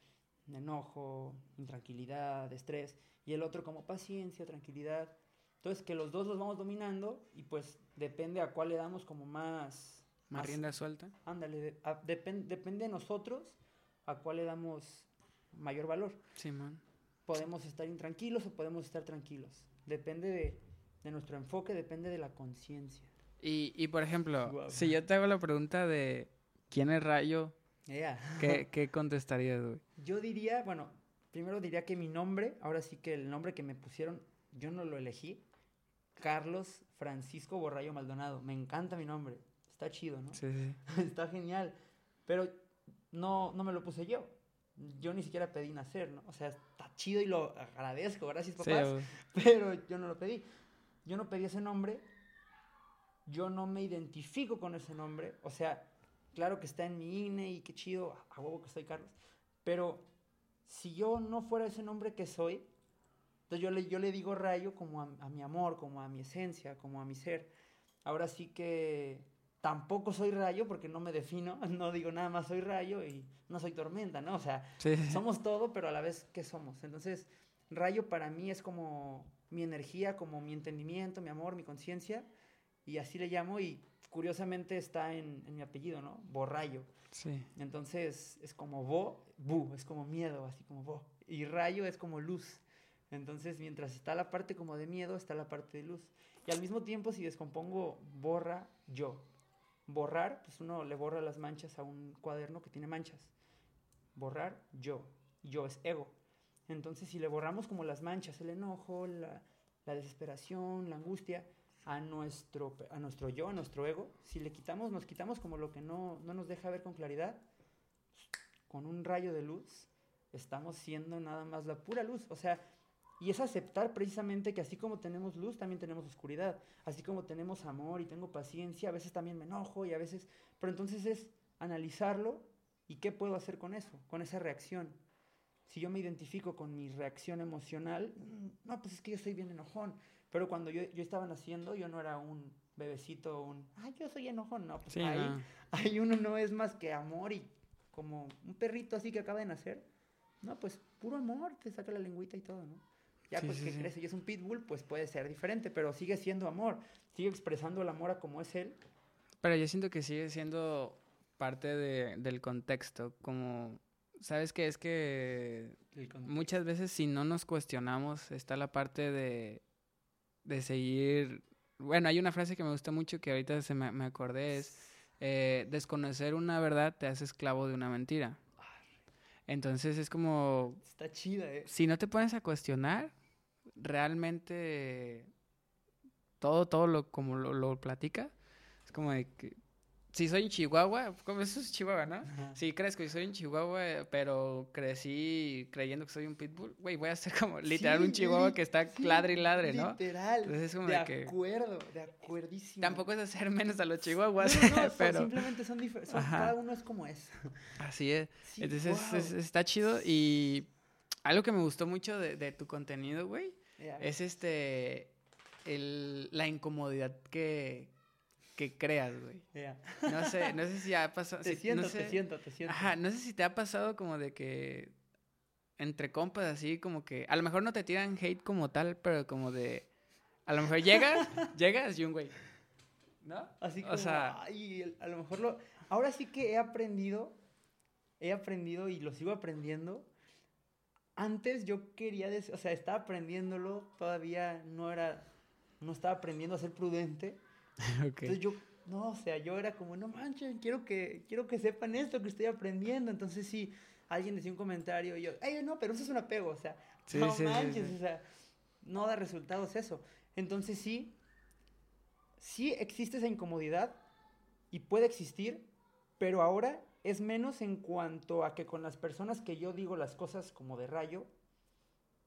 enojo, intranquilidad, estrés, y el otro como paciencia, tranquilidad. Entonces que los dos los vamos dominando y pues depende a cuál le damos como más... Más, rienda suelta. Ándale, depende de nosotros a cuál le damos mayor valor. Sí, man. Podemos estar intranquilos o podemos estar tranquilos. Depende de, de nuestro enfoque, depende de la conciencia. Y, y por ejemplo, si yo te hago la pregunta de quién es Rayo, ¿qué, ¿qué, contestarías, güey? Yo diría, bueno, primero diría que mi nombre, ahora sí que el nombre que me pusieron, yo no lo elegí. Carlos Francisco Borrayo Maldonado. Me encanta mi nombre. Está chido, ¿no? Sí, sí. Está genial. Pero no, no me lo puse yo. Yo ni siquiera pedí nacer, ¿no? O sea, está chido y lo agradezco, gracias papás. pero yo no lo pedí. Yo no pedí ese nombre yo no me identifico con ese nombre. O sea, claro que está en mi INE y qué chido, a huevo que soy Carlos. Pero si yo no fuera ese nombre que soy, entonces yo le, yo le digo rayo como a, mi amor, como a mi esencia, como a mi ser. Ahora sí que tampoco soy rayo porque no me defino, no digo nada más soy rayo y no soy tormenta, ¿no? O sea, somos todo, pero a la vez, ¿qué somos? Entonces, rayo para mí es como mi energía, como mi entendimiento, mi amor, mi conciencia y así le llamo y curiosamente está en, mi apellido, ¿no? Borrayo. Sí. Entonces es como bo, bu, es como miedo, así como bo. Y rayo es como luz. Entonces mientras está la parte como de miedo, está la parte de luz. Y al mismo tiempo si descompongo borra yo. Borrar, pues uno le borra las manchas a un cuaderno que tiene manchas. Borrar yo. Yo es ego. Entonces si le borramos como las manchas, el enojo, la, la desesperación, la angustia, a nuestro, a nuestro yo, a nuestro ego, si le quitamos, nos quitamos como lo que no, no nos deja ver con claridad, con un rayo de luz, estamos siendo nada más la pura luz. O sea, y es aceptar precisamente que así como tenemos luz, también tenemos oscuridad. Así como tenemos amor y tengo paciencia, a veces también me enojo y a veces... Pero entonces es analizarlo y qué puedo hacer con eso, con esa reacción. Si yo me identifico con mi reacción emocional, mm, no, pues es que yo soy bien enojón. Pero cuando yo, yo estaba naciendo, yo no era un bebecito, un, ay, yo soy enojón. No, pues ahí, ahí uno no es más que amor y como un perrito así que acaba de nacer. No, pues puro amor, te saca la lengüita y todo, ¿no? Ya pues que crece y es un pitbull, pues puede ser diferente, pero sigue siendo amor, sigue expresando el amor a como es él. Pero yo siento que sigue siendo parte de, del contexto, como, ¿sabes qué? Es que muchas veces si no nos cuestionamos está la parte de, de seguir, bueno, hay una frase que me gusta mucho que ahorita se me, me acordé, es, eh, desconocer una verdad te hace esclavo de una mentira. Entonces es como... Está chida, ¿eh? Si no te pones a cuestionar, realmente todo, todo lo como lo, lo platica, es como de que si soy en Chihuahua, como eso es Chihuahua, ¿no? Si crees que soy en Chihuahua, pero crecí creyendo que soy un pitbull, güey, voy a ser como literal un Chihuahua que está ladre y ladre, ¿no? Literal. Entonces es como de, acuerdo, de acuerdísimo. Tampoco es hacer menos a los chihuahuas, pero simplemente son diferentes, cada uno es como es. Así es. Entonces está chido y algo que me gustó mucho de, de tu contenido, güey, es este el, la incomodidad que, que creas, güey. No sé, no sé si ha pasado. Te siento, te siento, te siento. Ajá, no sé si te ha pasado como de que entre compas así como que a lo mejor no te tiran hate como tal, pero como de a lo mejor llegas, llegas y un güey. ¿No? Así como, o sea, ay, a lo mejor lo ahora sí que he aprendido he aprendido y lo sigo aprendiendo. Antes yo quería, o sea, estaba aprendiéndolo, todavía no era no estaba aprendiendo a ser prudente Entonces yo, no, o sea, yo era como, no manches, quiero que, quiero que sepan esto que estoy aprendiendo. Entonces si alguien decía un comentario y yo, ay, no, pero eso es un apego, o sea, no manches, o sea, no da resultados eso. Entonces sí, sí existe esa incomodidad y puede existir, pero ahora es menos en cuanto a que con las personas que yo digo las cosas como de rayo,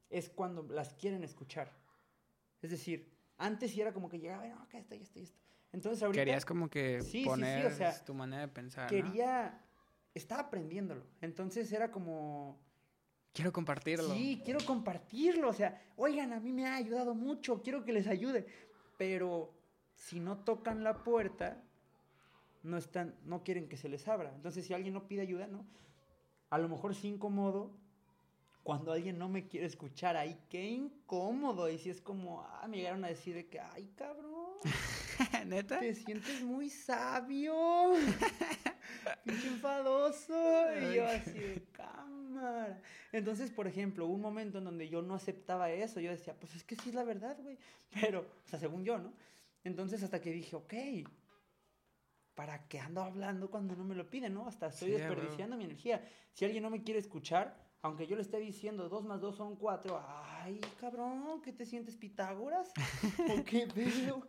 es cuando las quieren escuchar. Es decir, antes sí era como que llegaba, no, acá esto y esto y esto. Entonces ahorita... Querías como que poner tu manera de pensar, Quería... Estaba aprendiéndolo. Entonces era como... Quiero compartirlo. Sí, quiero compartirlo. O sea, oigan, a mí me ha ayudado mucho, quiero que les ayude. Pero si no tocan la puerta, no están, no quieren que se les abra. Entonces, si alguien no pide ayuda, ¿no? A lo mejor sí incómodo, cuando alguien no me quiere escuchar, ay, qué incómodo. Y si es como, ah, me llegaron a decir de que, ay, cabrón. ¿Neta? Te sientes muy sabio. Pinche enfadoso. Y yo así de cámara. Entonces, por ejemplo, un momento en donde yo no aceptaba eso, yo decía, pues es que sí es la verdad, güey. Pero, o sea, según yo, ¿no? Entonces, hasta que dije, ok, ¿para qué ando hablando cuando no me lo piden, no? Hasta estoy desperdiciando mi energía. Si alguien no me quiere escuchar, aunque yo le esté diciendo 2 más 2 son 4, ay, cabrón, ¿qué te sientes Pitágoras? ¿O qué veo?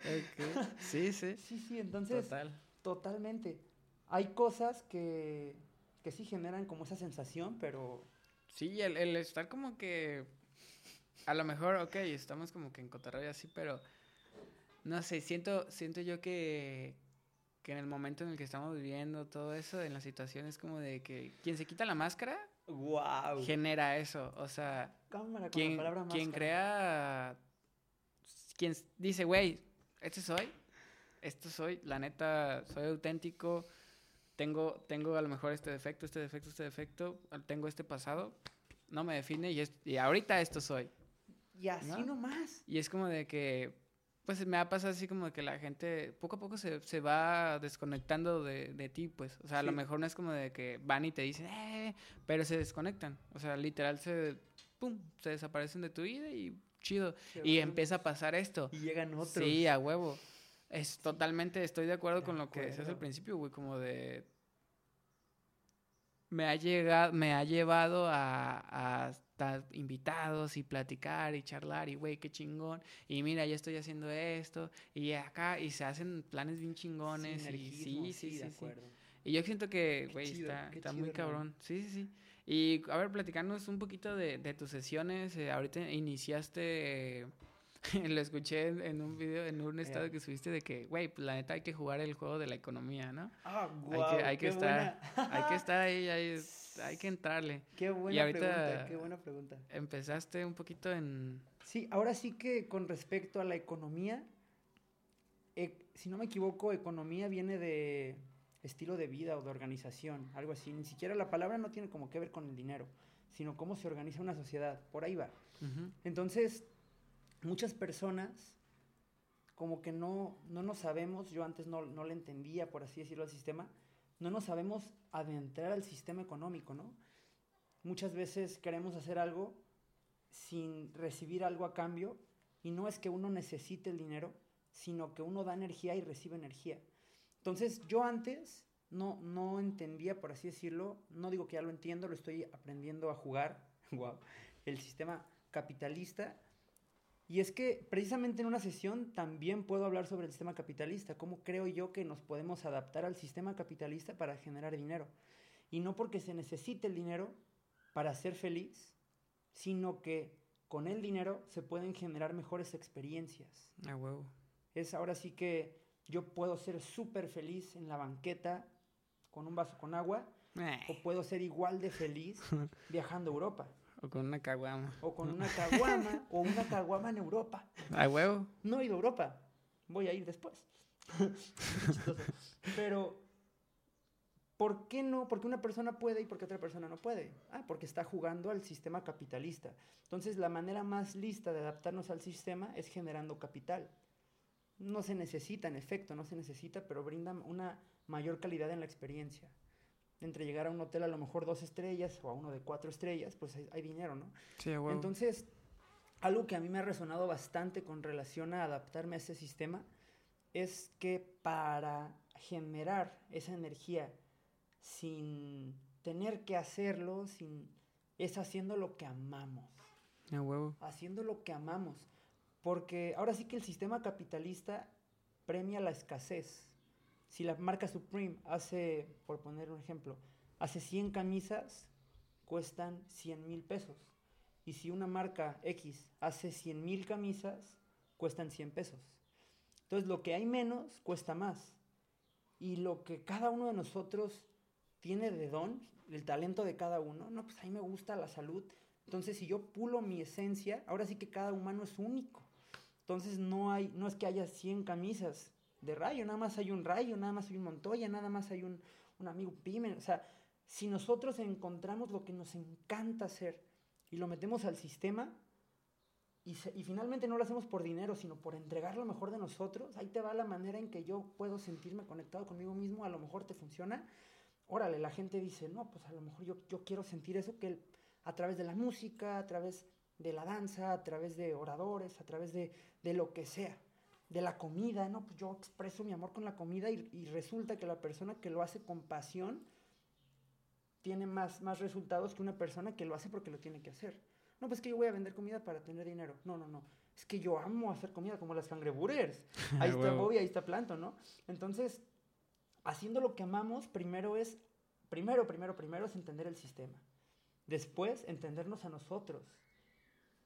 Sí, sí. Sí, sí, entonces, Total. totalmente. Hay cosas que, que sí generan como esa sensación, pero... Sí, el, el estar como que, a lo mejor, ok, estamos como que en cotorreo así, pero, no sé, siento, siento yo que, que en el momento en el que estamos viviendo todo eso, en la situación es como de que quien se quita la máscara wow. genera eso. O sea, Cámara, quien, quien crea, quien dice, güey, este soy, esto soy, la neta, soy auténtico, tengo, tengo a lo mejor este defecto, este defecto, este defecto, tengo este pasado, no me define y, es, y ahorita esto soy. Y así nomás. Y es como de que, pues me ha pasado así como que la gente poco a poco se, se va desconectando de, de, ti, pues. O sea, a lo mejor no es como de que van y te dicen, eh, pero se desconectan. O sea, literal se, pum, se desaparecen de tu vida y chido. y empieza a pasar esto. Y llegan otros. Sí, a huevo. Es totalmente, estoy de acuerdo con lo que decías al principio, güey, como de... Me ha llegado, me ha llevado a, a ta- invitados y platicar y charlar y güey, qué chingón. Y mira, ya estoy haciendo esto y acá y se hacen planes bien chingones y sí, sí, sí, de sí. acuerdo. Y yo siento que, güey, está, está chido, muy cabrón. Sí, sí, sí. Y a ver, platicarnos un poquito de, de tus sesiones. eh, ahorita iniciaste, eh, lo escuché en, un video, en un estado Ya. que subiste de que, güey, pues la neta hay que jugar el juego de la economía, ¿no? Ah, Hay que, hay que estar, buena- hay que estar ahí, hay, hay que entrarle. Qué buena ahorita- pregunta, qué buena pregunta. Empezaste un poquito en... Sí, ahora sí que con respecto a la economía, e- si no me equivoco, economía viene de estilo de vida o de organización, algo así. Ni siquiera la palabra no tiene como que ver con el dinero, sino cómo se organiza una sociedad. Por ahí va. Ujú. Entonces, muchas personas como que no, no nos sabemos, yo antes no, no le entendía, por así decirlo, al sistema, no nos sabemos adentrar al sistema económico, ¿no? Muchas veces queremos hacer algo sin recibir algo a cambio y no es que uno necesite el dinero, sino que uno da energía y recibe energía. Entonces, yo antes no, no entendía, por así decirlo, no digo que ya lo entiendo, lo estoy aprendiendo a jugar, wow, el sistema capitalista. Y es que precisamente en una sesión también puedo hablar sobre el sistema capitalista, cómo creo yo que nos podemos adaptar al sistema capitalista para generar dinero. Y no porque se necesite el dinero para ser feliz, sino que con el dinero se pueden generar mejores experiencias. A huevo. Es ahora sí que yo puedo ser súper feliz en la banqueta con un vaso con agua Eh, o puedo ser igual de feliz viajando a Europa o con una caguama. o con una caguama o una caguama en Europa. A huevo. No he ido a Europa, voy a ir después. Pero, ¿por qué no? Porque una persona puede y porque otra persona no puede. Ah, porque está jugando al sistema capitalista. Entonces, la manera más lista de adaptarnos al sistema es generando capital. No se necesita, en efecto, no se necesita, pero brinda una mayor calidad en la experiencia. Entre llegar a un hotel a lo mejor dos estrellas o a uno de cuatro estrellas, pues hay, hay dinero, ¿no? Sí. Entonces, algo que a mí me ha resonado bastante con relación a adaptarme a ese sistema es que para generar esa energía sin tener que hacerlo, sin, es haciendo lo que amamos, a huevo. haciendo lo que amamos. Porque ahora sí que el sistema capitalista premia la escasez. Si la marca Supreme hace, por poner un ejemplo, hace 100 camisas, cuestan 100 mil pesos. Y si una marca X hace 100 mil camisas, cuestan 100 pesos. Entonces lo que hay menos cuesta más. Y lo que cada uno de nosotros tiene de don, el talento de cada uno, no, pues a mí me gusta la salud. Entonces si yo pulo mi esencia, ahora sí que cada humano es único. Entonces no hay, no es que haya 100 camisas de rayo, nada más hay un rayo, nada más hay un Montoya, nada más hay un, un amigo Pimen. O sea, si nosotros encontramos lo que nos encanta hacer y lo metemos al sistema y, y finalmente no lo hacemos por dinero, sino por entregar lo mejor de nosotros, ahí te va la manera en que yo puedo sentirme conectado conmigo mismo, a lo mejor te funciona. Órale, la gente dice, no, pues a lo mejor yo, yo quiero sentir eso que a través de la música, a través de la danza, a través de oradores, a través de, de lo que sea, de la comida, ¿no? Pues yo expreso mi amor con la comida y, y resulta que la persona que lo hace con pasión tiene más, más resultados que una persona que lo hace porque lo tiene que hacer. No, pues que yo voy a vender comida para tener dinero. No, no, no. Es que yo amo hacer comida como las cangreburgers. Ahí está. Bobby, ahí está Planto, ¿no? Entonces, haciendo lo que amamos, primero es, primero, primero, primero es entender el sistema. Después, entendernos a nosotros.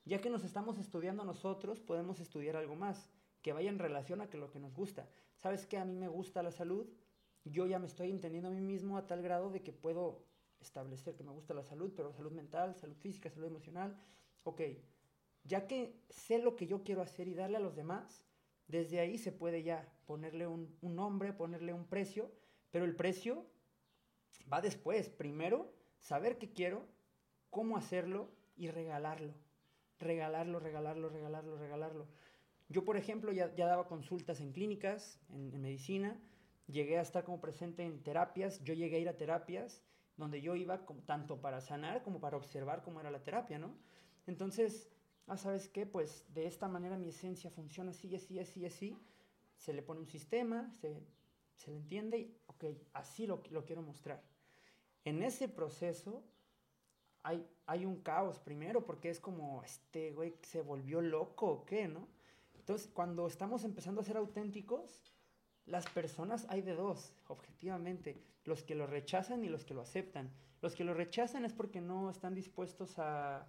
Ya que nos estamos estudiando a nosotros, podemos estudiar algo más, que vaya en relación a que lo que nos gusta. ¿Sabes qué? A mí me gusta la salud. Yo ya me estoy entendiendo a mí mismo a tal grado de que puedo establecer que me gusta la salud, pero salud mental, salud física, salud emocional. Ok, ya que sé lo que yo quiero hacer y darle a los demás, desde ahí se puede ya ponerle un, un nombre, ponerle un precio, pero el precio va después. Primero, saber qué quiero, cómo hacerlo y regalarlo. Regalarlo, regalarlo, regalarlo, regalarlo. Yo, por ejemplo, ya, ya daba consultas en clínicas, en, en medicina, llegué a estar como presente en terapias, yo llegué a ir a terapias donde yo iba como, tanto para sanar como para observar cómo era la terapia, ¿no? Entonces, ah, ¿sabes qué? Pues de esta manera mi esencia funciona así, así, así, así. Se le pone un sistema, se, se le entiende y, ok, así lo, lo quiero mostrar. En ese proceso, hay, hay un caos primero, porque es como, este güey se volvió loco o qué, ¿no? Entonces, cuando estamos empezando a ser auténticos, las personas hay de dos, objetivamente, los que lo rechazan y los que lo aceptan. Los que lo rechazan es porque no están dispuestos a,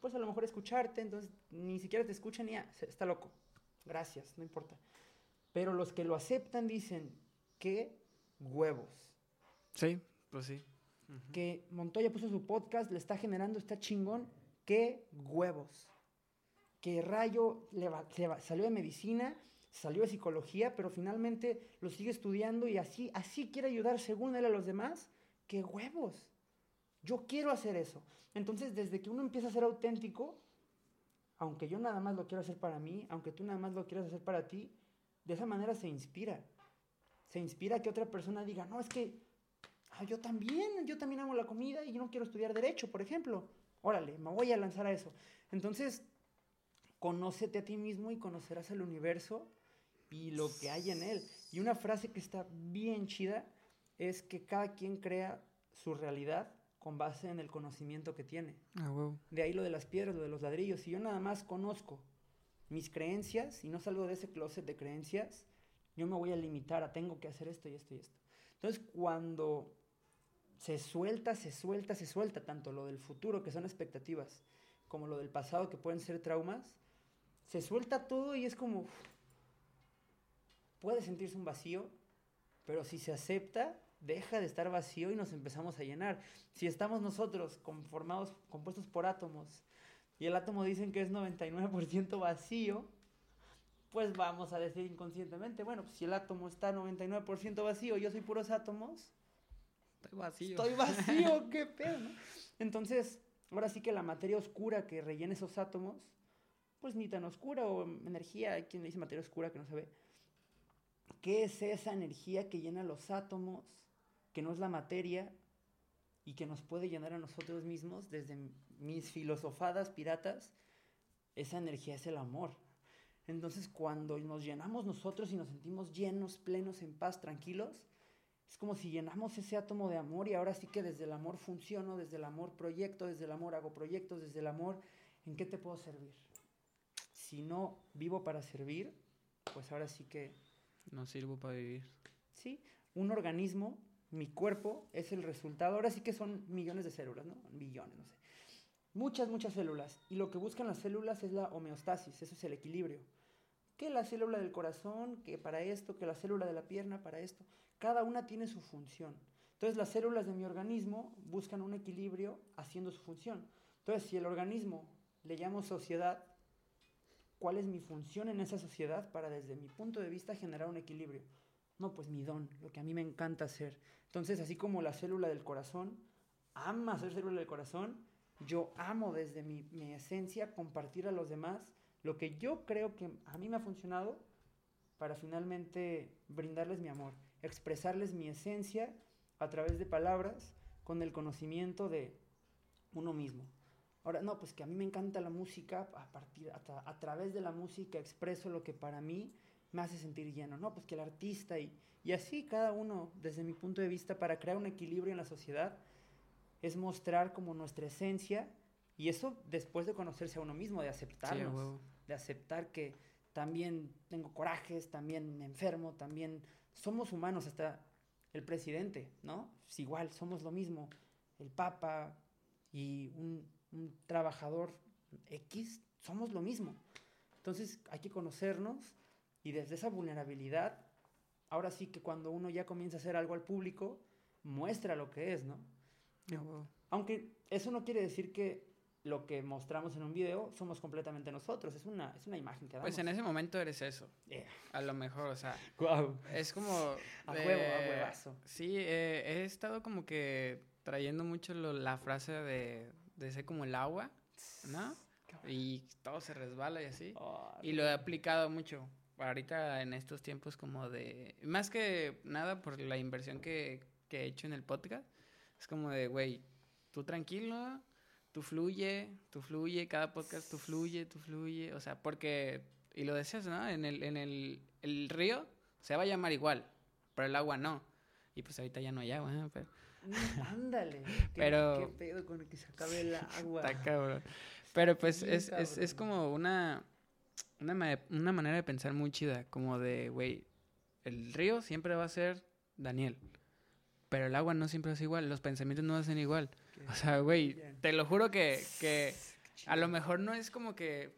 pues a lo mejor escucharte, entonces ni siquiera te escuchan y ya, está loco. Gracias, no importa. Pero los que lo aceptan dicen, qué huevos. Sí, pues sí. Que Montoya puso su podcast, le está generando, está chingón, qué huevos. Que Rayo le salió de medicina, salió de psicología, pero finalmente lo sigue estudiando y así, así quiere ayudar según él a los demás, qué huevos. Yo quiero hacer eso. Entonces, desde que uno empieza a ser auténtico, aunque yo nada más lo quiero hacer para mí, aunque tú nada más lo quieras hacer para ti, de esa manera se inspira. Se inspira que otra persona diga, no, es que ah, yo también, yo también amo la comida y yo no quiero estudiar derecho, por ejemplo. Órale, me voy a lanzar a eso. Entonces, conócete a ti mismo y conocerás al universo y lo que hay en él. Y una frase que está bien chida es que cada quien crea su realidad con base en el conocimiento que tiene. Ah, de ahí lo de las piedras, lo de los ladrillos. Si yo nada más conozco mis creencias y no salgo de ese closet de creencias, yo me voy a limitar a tengo que hacer esto y esto y esto. Entonces, cuando se suelta, se suelta, se suelta, tanto lo del futuro, que son expectativas, como lo del pasado, que pueden ser traumas, se suelta todo y es como, puede sentirse un vacío, pero si se acepta, deja de estar vacío y nos empezamos a llenar. Si estamos nosotros conformados, compuestos por átomos, y el átomo dicen que es 99% vacío, pues vamos a decir inconscientemente, bueno, pues si el átomo está 99% vacío, yo soy puros átomos. Estoy vacío. Estoy vacío, qué pedo, Entonces, ahora sí que la materia oscura que rellena esos átomos, pues ni tan oscura o energía, hay quien le dice materia oscura que no se ve. ¿Qué es esa energía que llena los átomos? que no es la materia y que nos puede llenar a nosotros mismos desde mis filosofadas piratas, esa energía es el amor. Entonces cuando nos llenamos nosotros y nos sentimos llenos, plenos, en paz, tranquilos, es como si llenamos ese átomo de amor y ahora sí que desde el amor funciono, desde el amor proyecto, desde el amor hago proyectos, desde el amor, ¿en qué te puedo servir? Si no vivo para servir, pues ahora sí que... No sirvo para vivir. Sí, un organismo mi cuerpo es el resultado, ahora sí que son millones de células, ¿no? Billones, no sé. Muchas, muchas células. Y lo que buscan las células es la homeostasis, eso es el equilibrio. Que la célula del corazón, que para esto, que la célula de la pierna, para esto. Cada una tiene su función. Entonces las células de mi organismo buscan un equilibrio haciendo su función. Entonces si el organismo le llamo sociedad, ¿cuál es mi función en esa sociedad para desde mi punto de vista generar un equilibrio? No, pues mi don, lo que a mí me encanta hacer. Entonces, así como la célula del corazón ama ser célula del corazón, yo amo desde mi, esencia compartir a los demás lo que yo creo que a mí me ha funcionado para finalmente brindarles mi amor, expresarles mi esencia a través de palabras con el conocimiento de uno mismo. Ahora, no, pues que a mí me encanta la música, a, partir, a través de la música expreso lo que para mí me hace sentir lleno, ¿no? Pues que el artista y, y así cada uno, desde mi punto de vista, para crear un equilibrio en la sociedad, es mostrar como nuestra esencia y eso después de conocerse a uno mismo, de aceptarnos, de aceptar que también tengo corajes, también me enfermo, también somos humanos, hasta el presidente, ¿no? Es igual, somos lo mismo, el papa y un, un trabajador X, somos lo mismo. Entonces hay que conocernos y desde esa vulnerabilidad, ahora sí que cuando uno ya comienza a hacer algo al público, muestra lo que es, ¿no? Aunque eso no quiere decir que lo que mostramos en un video somos completamente nosotros, es una, es una imagen que damos. Pues en ese momento eres eso. A lo mejor, o sea. Es como. A huevo, a huevazo. Sí, eh, he estado como que trayendo mucho la frase de, de ser como el agua, ¿no? Y todo se resbala y así. y lo he aplicado mucho ahorita en estos tiempos como de... Más que nada por la inversión que, he hecho en el podcast. Es como de, güey, tú tranquilo, tú fluye, tú fluye, cada podcast tú fluye, tú fluye. O sea, porque... Y lo decías, ¿no? En el, en el, el río se va a llamar igual, pero el agua no. Y pues ahorita ya no hay agua, ¿eh? Ándale. Pero- ¿Qué pedo con el que se acabe el agua? Está cabrón. Pero pues es, es, es como una, una, ma- una manera de pensar muy chida, como de, güey, el río siempre va a ser Daniel, pero el agua no siempre es igual, los pensamientos no hacen igual. Qué O sea, güey, te lo juro que, que a lo mejor no es como que,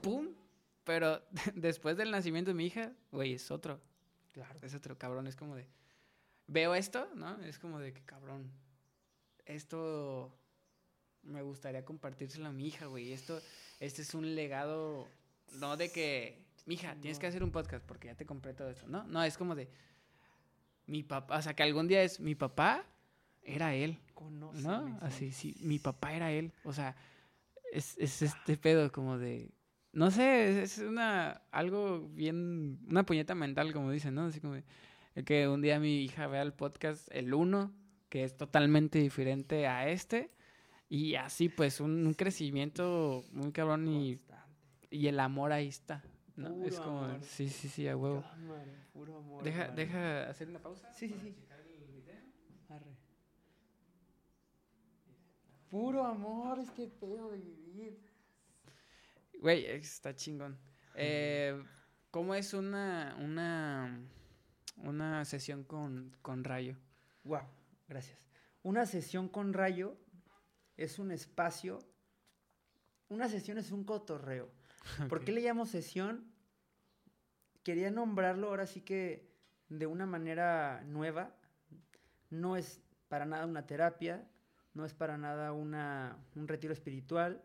¡pum! Pero después del nacimiento de mi hija, güey, es otro, Claro. es otro cabrón, es como de, veo esto, ¿no? Es como de que, cabrón, esto me gustaría compartírselo a mi hija, güey. Esto, este es un legado, no de que, mija, tienes que hacer un podcast porque ya te compré todo esto, ¿no? No, es como de, mi papá, o sea, que algún día es, mi papá era él, Conóceme, ¿no? sí. Así, sí, mi papá era él, o sea, es, es este pedo como de, no sé, es es una, algo bien, una puñeta mental, como dicen, ¿no? Así como de, que un día mi hija vea el podcast, el uno, que es totalmente diferente a este, y así pues un, un crecimiento muy cabrón y, y el amor ahí está, ¿no? Puro es como, amor. sí, sí, sí, a huevo. Cámara, puro amor, Deja, deja hacer una pausa. Sí, sí, sí. Arre. Puro amor, este pedo de vivir. Güey, está chingón. Eh, ¿Cómo es una, una, una sesión con, con Rayo? Wow, gracias. Una sesión con rayo es un espacio. Una sesión es un cotorreo. ¿Por qué le llamo sesión? Quería nombrarlo ahora sí que de una manera nueva. No es para nada una terapia, no es para nada una, un retiro espiritual,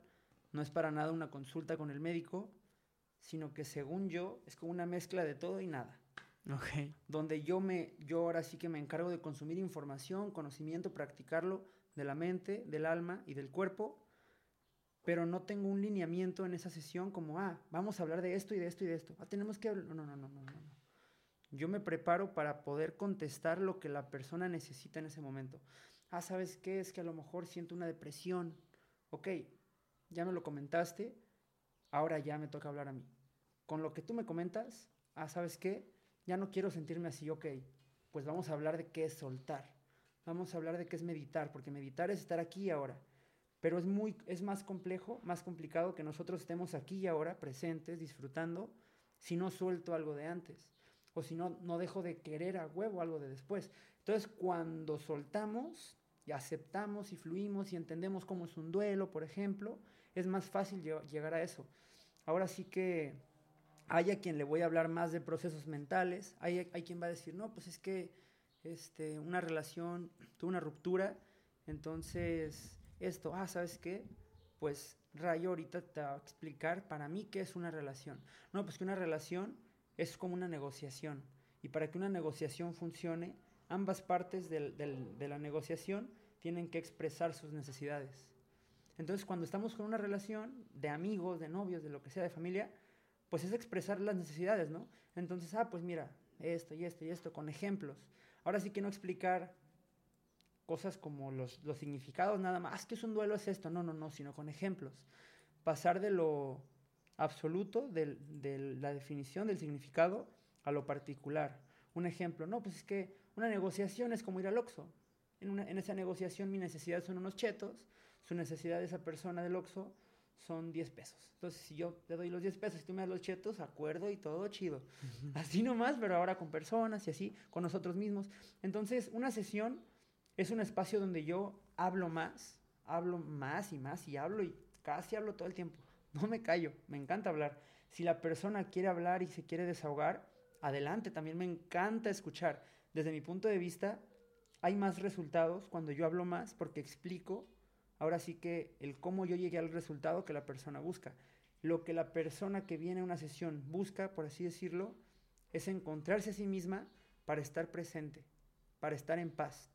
no es para nada una consulta con el médico, sino que según yo es como una mezcla de todo y nada Ok. donde yo me yo ahora sí que me encargo de consumir información, conocimiento, practicarlo de la mente, del alma y del cuerpo, pero no tengo un lineamiento en esa sesión como, ah, vamos a hablar de esto y de esto y de esto. Ah, tenemos que hablar. No, no, no, no, no. no. Yo me preparo para poder contestar lo que la persona necesita en ese momento. Ah, ¿sabes qué? Es que a lo mejor siento una depresión. Ok, ya me lo comentaste, ahora ya me toca hablar a mí. Con lo que tú me comentas, ah, ¿sabes qué? Ya no quiero sentirme así, ok. Pues vamos a hablar de qué es soltar. Vamos a hablar de qué es meditar, porque meditar es estar aquí y ahora. Pero es muy es más complejo, más complicado que nosotros estemos aquí y ahora presentes, disfrutando, si no suelto algo de antes o si no no dejo de querer a huevo algo de después. Entonces, cuando soltamos y aceptamos y fluimos y entendemos cómo es un duelo, por ejemplo, es más fácil lle- llegar a eso. Ahora sí que hay a quien le voy a hablar más de procesos mentales, hay, hay quien va a decir, no, pues es que este, una relación, tuvo una ruptura, entonces esto, ah, ¿sabes qué? Pues Rayo ahorita te va a explicar para mí qué es una relación. No, pues que una relación es como una negociación. Y para que una negociación funcione, ambas partes de la negociación tienen que expresar sus necesidades. Entonces, cuando estamos con una relación de amigos, de novios, de lo que sea, de familia, pues es expresar las necesidades, ¿no? Entonces, ah, pues mira, esto y esto y esto, con ejemplos. Ahora sí que no explicar cosas como los, los significados nada más, "Ah, que es un duelo, es esto, no, no, no, sino con ejemplos. Pasar de lo absoluto, de la definición del significado, a lo particular. Un ejemplo, no, pues es que una negociación es como ir al Oxxo. En esa negociación mi necesidad son unos chetos, su necesidad de esa persona del Oxxo son 10 pesos. Entonces, si yo te doy los 10 pesos y tú me das los chetos, acuerdo y todo chido. Así nomás, pero ahora con personas y así, con nosotros mismos. Entonces, una sesión es un espacio donde yo hablo más, hablo más y más y hablo y casi hablo todo el tiempo. No me callo, me encanta hablar. Si la persona quiere hablar y se quiere desahogar, adelante, también me encanta escuchar. Desde mi punto de vista, hay más resultados cuando yo hablo más porque explico ahora sí que el cómo yo llegué al resultado que la persona busca. Lo que la persona que viene a una sesión busca, por así decirlo, es encontrarse a sí misma para estar presente, para estar en paz.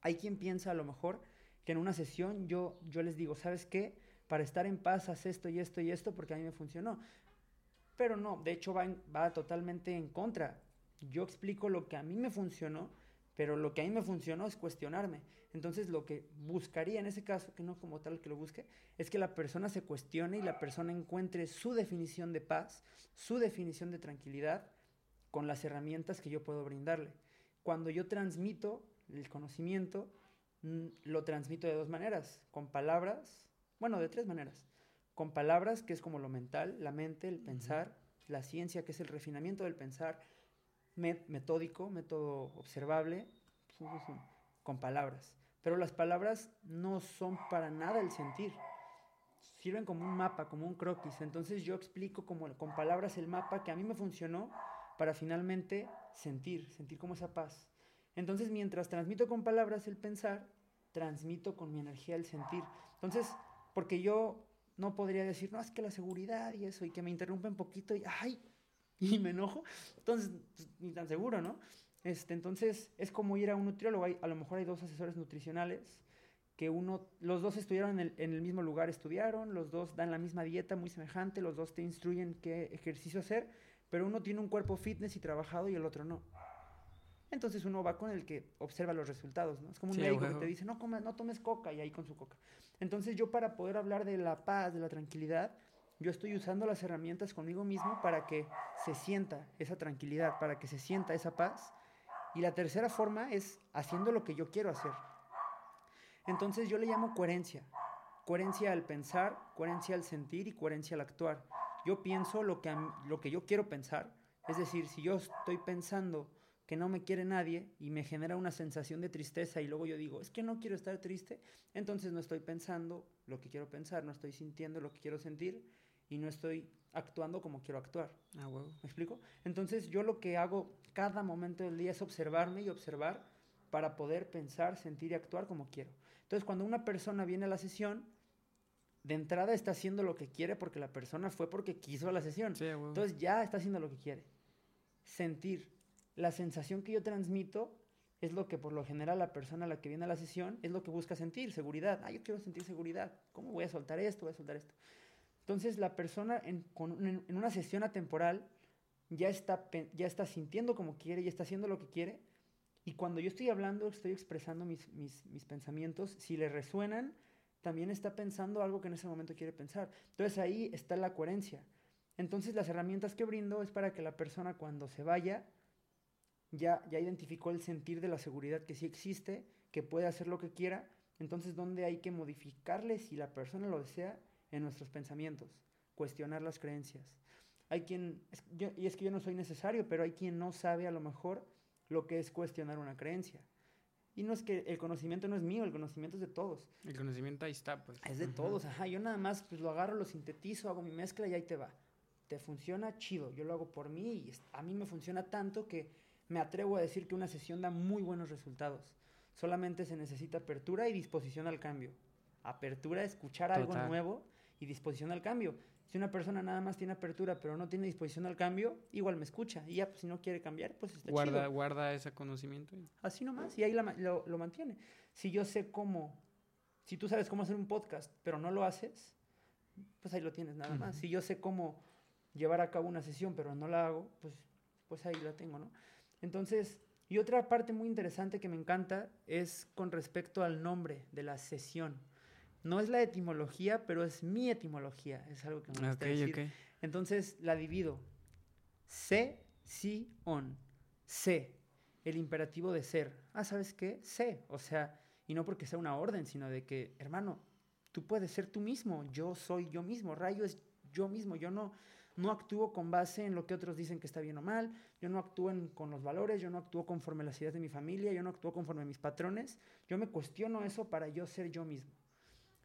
Hay quien piensa a lo mejor que en una sesión yo, yo les digo, ¿sabes qué? Para estar en paz haz esto y esto y esto porque a mí me funcionó. Pero no, de hecho va, va totalmente en contra. Yo explico lo que a mí me funcionó, pero lo que a mí me funcionó es cuestionarme. Entonces lo que buscaría en ese caso, que no como tal que lo busque, es que la persona se cuestione y la persona encuentre su definición de paz, su definición de tranquilidad con las herramientas que yo puedo brindarle. Cuando yo transmito el conocimiento, mm, lo transmito de dos maneras, con palabras, bueno, de tres maneras. Con palabras, que es como lo mental, la mente, el pensar, la ciencia, que es el refinamiento del pensar, metódico, método observable, con palabras. Pero las palabras no son para nada el sentir. Sirven como un mapa, como un croquis. Entonces yo explico con palabras el mapa que a mí me funcionó para finalmente sentir, sentir como esa paz. Entonces mientras transmito con palabras el pensar, transmito con mi energía el sentir. Entonces, porque yo no podría decir, no, es que la seguridad y eso, y que me interrumpe un poquito y, ay, y me enojo. Entonces, pues, ni tan seguro, ¿no? Este, entonces, es como ir a un nutriólogo. a lo mejor hay dos asesores nutricionales que uno, los dos estudiaron en el, en el, mismo lugar, estudiaron, los dos dan la misma dieta muy semejante, los dos te instruyen qué ejercicio hacer, pero uno tiene un cuerpo fitness y trabajado y el otro no. Entonces uno va con el que observa los resultados, ¿no? Es como un médico que te dice, no, comas, no tomes coca y ahí con su coca. Entonces yo para poder hablar de la paz, de la tranquilidad, yo estoy usando las herramientas conmigo mismo para que se sienta esa tranquilidad, para que se sienta esa paz. Y la tercera forma es haciendo lo que yo quiero hacer. Entonces yo le llamo coherencia. Coherencia al pensar, coherencia al sentir y coherencia al actuar. Yo pienso lo que, lo que yo quiero pensar. Es decir, si yo estoy pensando que no me quiere nadie y me genera una sensación de tristeza y luego yo digo, es que no quiero estar triste, entonces no estoy pensando lo que quiero pensar, no estoy sintiendo lo que quiero sentir y no estoy actuando como quiero actuar. Ah, huevo. ¿Me explico? Entonces yo lo que hago cada momento del día es observarme y observar para poder pensar, sentir y actuar como quiero. Entonces cuando una persona viene a la sesión, de entrada está haciendo lo que quiere porque la persona fue porque quiso a la sesión. Entonces ya está haciendo lo que quiere. Sentir, la sensación que yo transmito es lo que por lo general la persona a la que viene a la sesión es lo que busca sentir, seguridad. Ah, yo quiero sentir seguridad. ¿Cómo voy a soltar esto? Voy a soltar esto. Entonces la persona en, una sesión atemporal ya está, ya está sintiendo como quiere, ya está haciendo lo que quiere. Y cuando yo estoy hablando, estoy expresando mis, mis, pensamientos, si le resuenan, también está pensando algo que en ese momento quiere pensar. Entonces ahí está la coherencia. Entonces las herramientas que brindo es para que la persona cuando se vaya ya, ya identificó el sentir de la seguridad que sí existe, que puede hacer lo que quiera, entonces ¿dónde hay que modificarle si la persona lo desea en nuestros pensamientos? Cuestionar las creencias. Hay quien, y es que yo no soy necesario, pero hay quien no sabe a lo mejor lo que es cuestionar una creencia. Y no es que el conocimiento no es mío, el conocimiento es de todos. El conocimiento ahí está, pues. Es de todos, ajá. Yo nada más pues lo agarro, lo sintetizo, hago mi mezcla y ahí te va. Te funciona chido, yo lo hago por mí y a mí me funciona tanto que me atrevo a decir que una sesión da muy buenos resultados. Solamente se necesita apertura y disposición al cambio. Apertura, escuchar algo nuevo y disposición al cambio. Si una persona nada más tiene apertura pero no tiene disposición al cambio, igual me escucha. Y ya, pues, si no quiere cambiar, pues está guarda, chido. Guarda ese conocimiento. Así nomás, y ahí lo, lo mantiene. Si yo sé cómo, si tú sabes cómo hacer un podcast, pero no lo haces, pues ahí lo tienes nada más. Si yo sé cómo llevar a cabo una sesión, pero no la hago, pues, pues ahí la tengo, ¿no? Entonces, y otra parte muy interesante que me encanta es con respecto al nombre de la sesión. No es la etimología, pero es mi etimología. Es algo que me gusta decir. Entonces la divido. Se, si, on. Se. El imperativo de ser. Ah, ¿sabes qué? Se. O sea, y no porque sea una orden, sino de que, hermano, tú puedes ser tú mismo. Yo soy yo mismo. Rayo es yo mismo. Yo no, no actúo con base en lo que otros dicen que está bien o mal, yo no actúo con los valores, yo no actúo conforme a las ideas de mi familia, yo no actúo conforme a mis patrones, yo me cuestiono eso para yo ser yo mismo.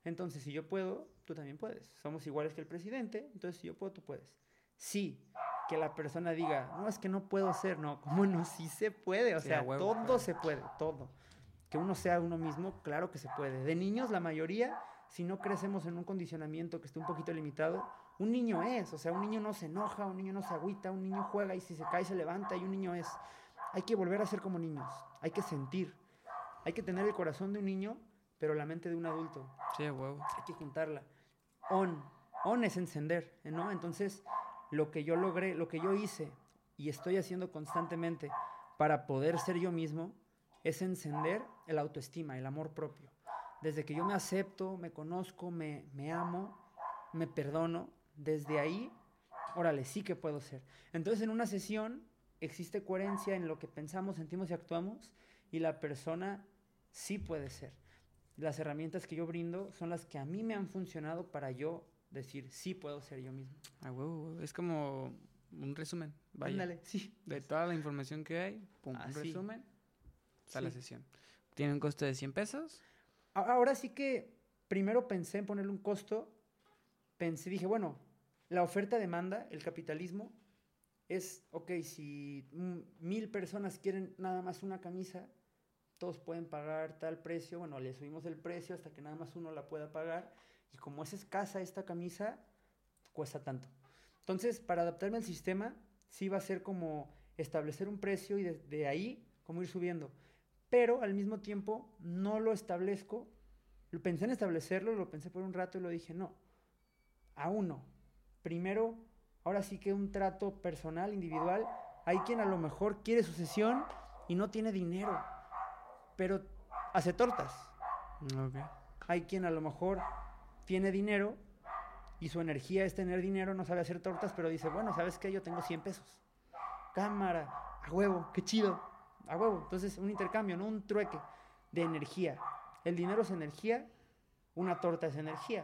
Entonces, si yo puedo, tú también puedes. Somos iguales que el presidente, entonces si yo puedo, tú puedes. Sí, que la persona diga, no, es que no puedo ser, no, como no, sí se puede, o sea, todo se puede, todo. Que uno sea uno mismo, claro que se puede. De niños, la mayoría, si no crecemos en un condicionamiento que esté un poquito limitado, un niño es, o sea, un niño no se enoja, un niño no se agüita, un niño juega y si se cae se levanta y un niño es. Hay que volver a ser como niños, hay que sentir, hay que tener el corazón de un niño, pero la mente de un adulto. Sí, huevo. Hay que juntarla. On, on es encender, ¿no? Entonces, lo que yo logré, lo que yo hice y estoy haciendo constantemente para poder ser yo mismo es encender el autoestima, el amor propio. Desde que yo me acepto, me conozco, me, me amo, me perdono, desde ahí, órale, sí que puedo ser. Entonces en una sesión existe coherencia en lo que pensamos, sentimos y actuamos y la persona sí puede ser. Las herramientas que yo brindo son las que a mí me han funcionado para yo decir, sí puedo ser yo mismo. Ah, huevo, Es como un resumen. Vaya. Ándale, sí. De toda la información que hay, pum, un Así. resumen, está la Sí. sesión. Tiene un costo de 100 pesos. Ahora sí que primero pensé en ponerle un costo. Pensé, dije, bueno, la oferta-demanda, el capitalismo, es, ok, si mil personas quieren nada más una camisa, todos pueden pagar tal precio. Bueno, le subimos el precio hasta que nada más uno la pueda pagar. Y como es escasa esta camisa, cuesta tanto. Entonces, para adaptarme al sistema, sí va a ser como establecer un precio y de, de ahí como ir subiendo. Pero al mismo tiempo no lo establezco. Lo pensé en establecerlo, lo pensé por un rato y lo dije, no, aún no. Primero, ahora sí que un trato personal, individual. Hay quien a lo mejor quiere su sesión y no tiene dinero, pero hace tortas. Ok. Hay quien a lo mejor tiene dinero y su energía es tener dinero, no sabe hacer tortas, pero dice, bueno, ¿sabes qué? Yo tengo 100 pesos. Cámara, a huevo, qué chido, a huevo. Entonces, un intercambio, ¿no? Un trueque de energía. El dinero es energía, una torta es energía.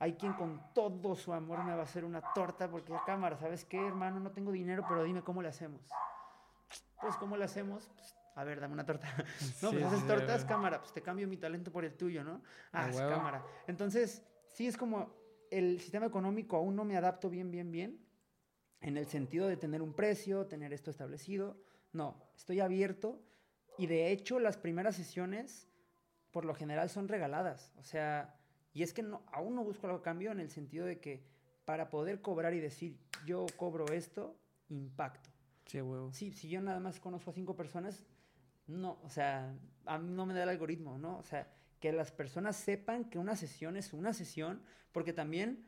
Hay quien con todo su amor me va a hacer una torta porque a cámara, ¿sabes qué, hermano? No tengo dinero, pero dime cómo le hacemos. Pues, ¿cómo le hacemos? Pues, a ver, dame una torta. No, Sí, pues haces tortas, sí. cámara, pues te cambio mi talento por el tuyo, ¿no? Ah, es cámara. Entonces, sí es como el sistema económico aún no me adapto bien, bien, bien, en el sentido de tener un precio, tener esto establecido. No, estoy abierto y de hecho las primeras sesiones por lo general son regaladas. O sea, y es que no, aún no busco algo a cambio en el sentido de que para poder cobrar y decir yo cobro esto, impacto. Sí, huevo. Sí, si yo nada más conozco a cinco personas, no, o sea, a mí no me da el algoritmo, ¿no? O sea, que las personas sepan que una sesión es una sesión, porque también,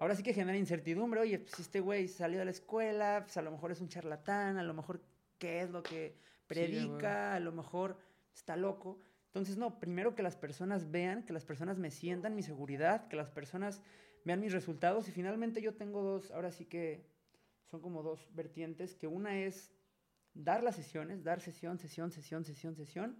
ahora sí que genera incertidumbre, oye, pues este güey salió de la escuela, pues a lo mejor es un charlatán, a lo mejor qué es lo que predica, a lo mejor está loco. Entonces, no, primero que las personas vean, que las personas me sientan mi seguridad, que las personas vean mis resultados y finalmente yo tengo dos, ahora sí que son como dos vertientes, que una es dar las sesiones, dar sesión, sesión, sesión, sesión, sesión,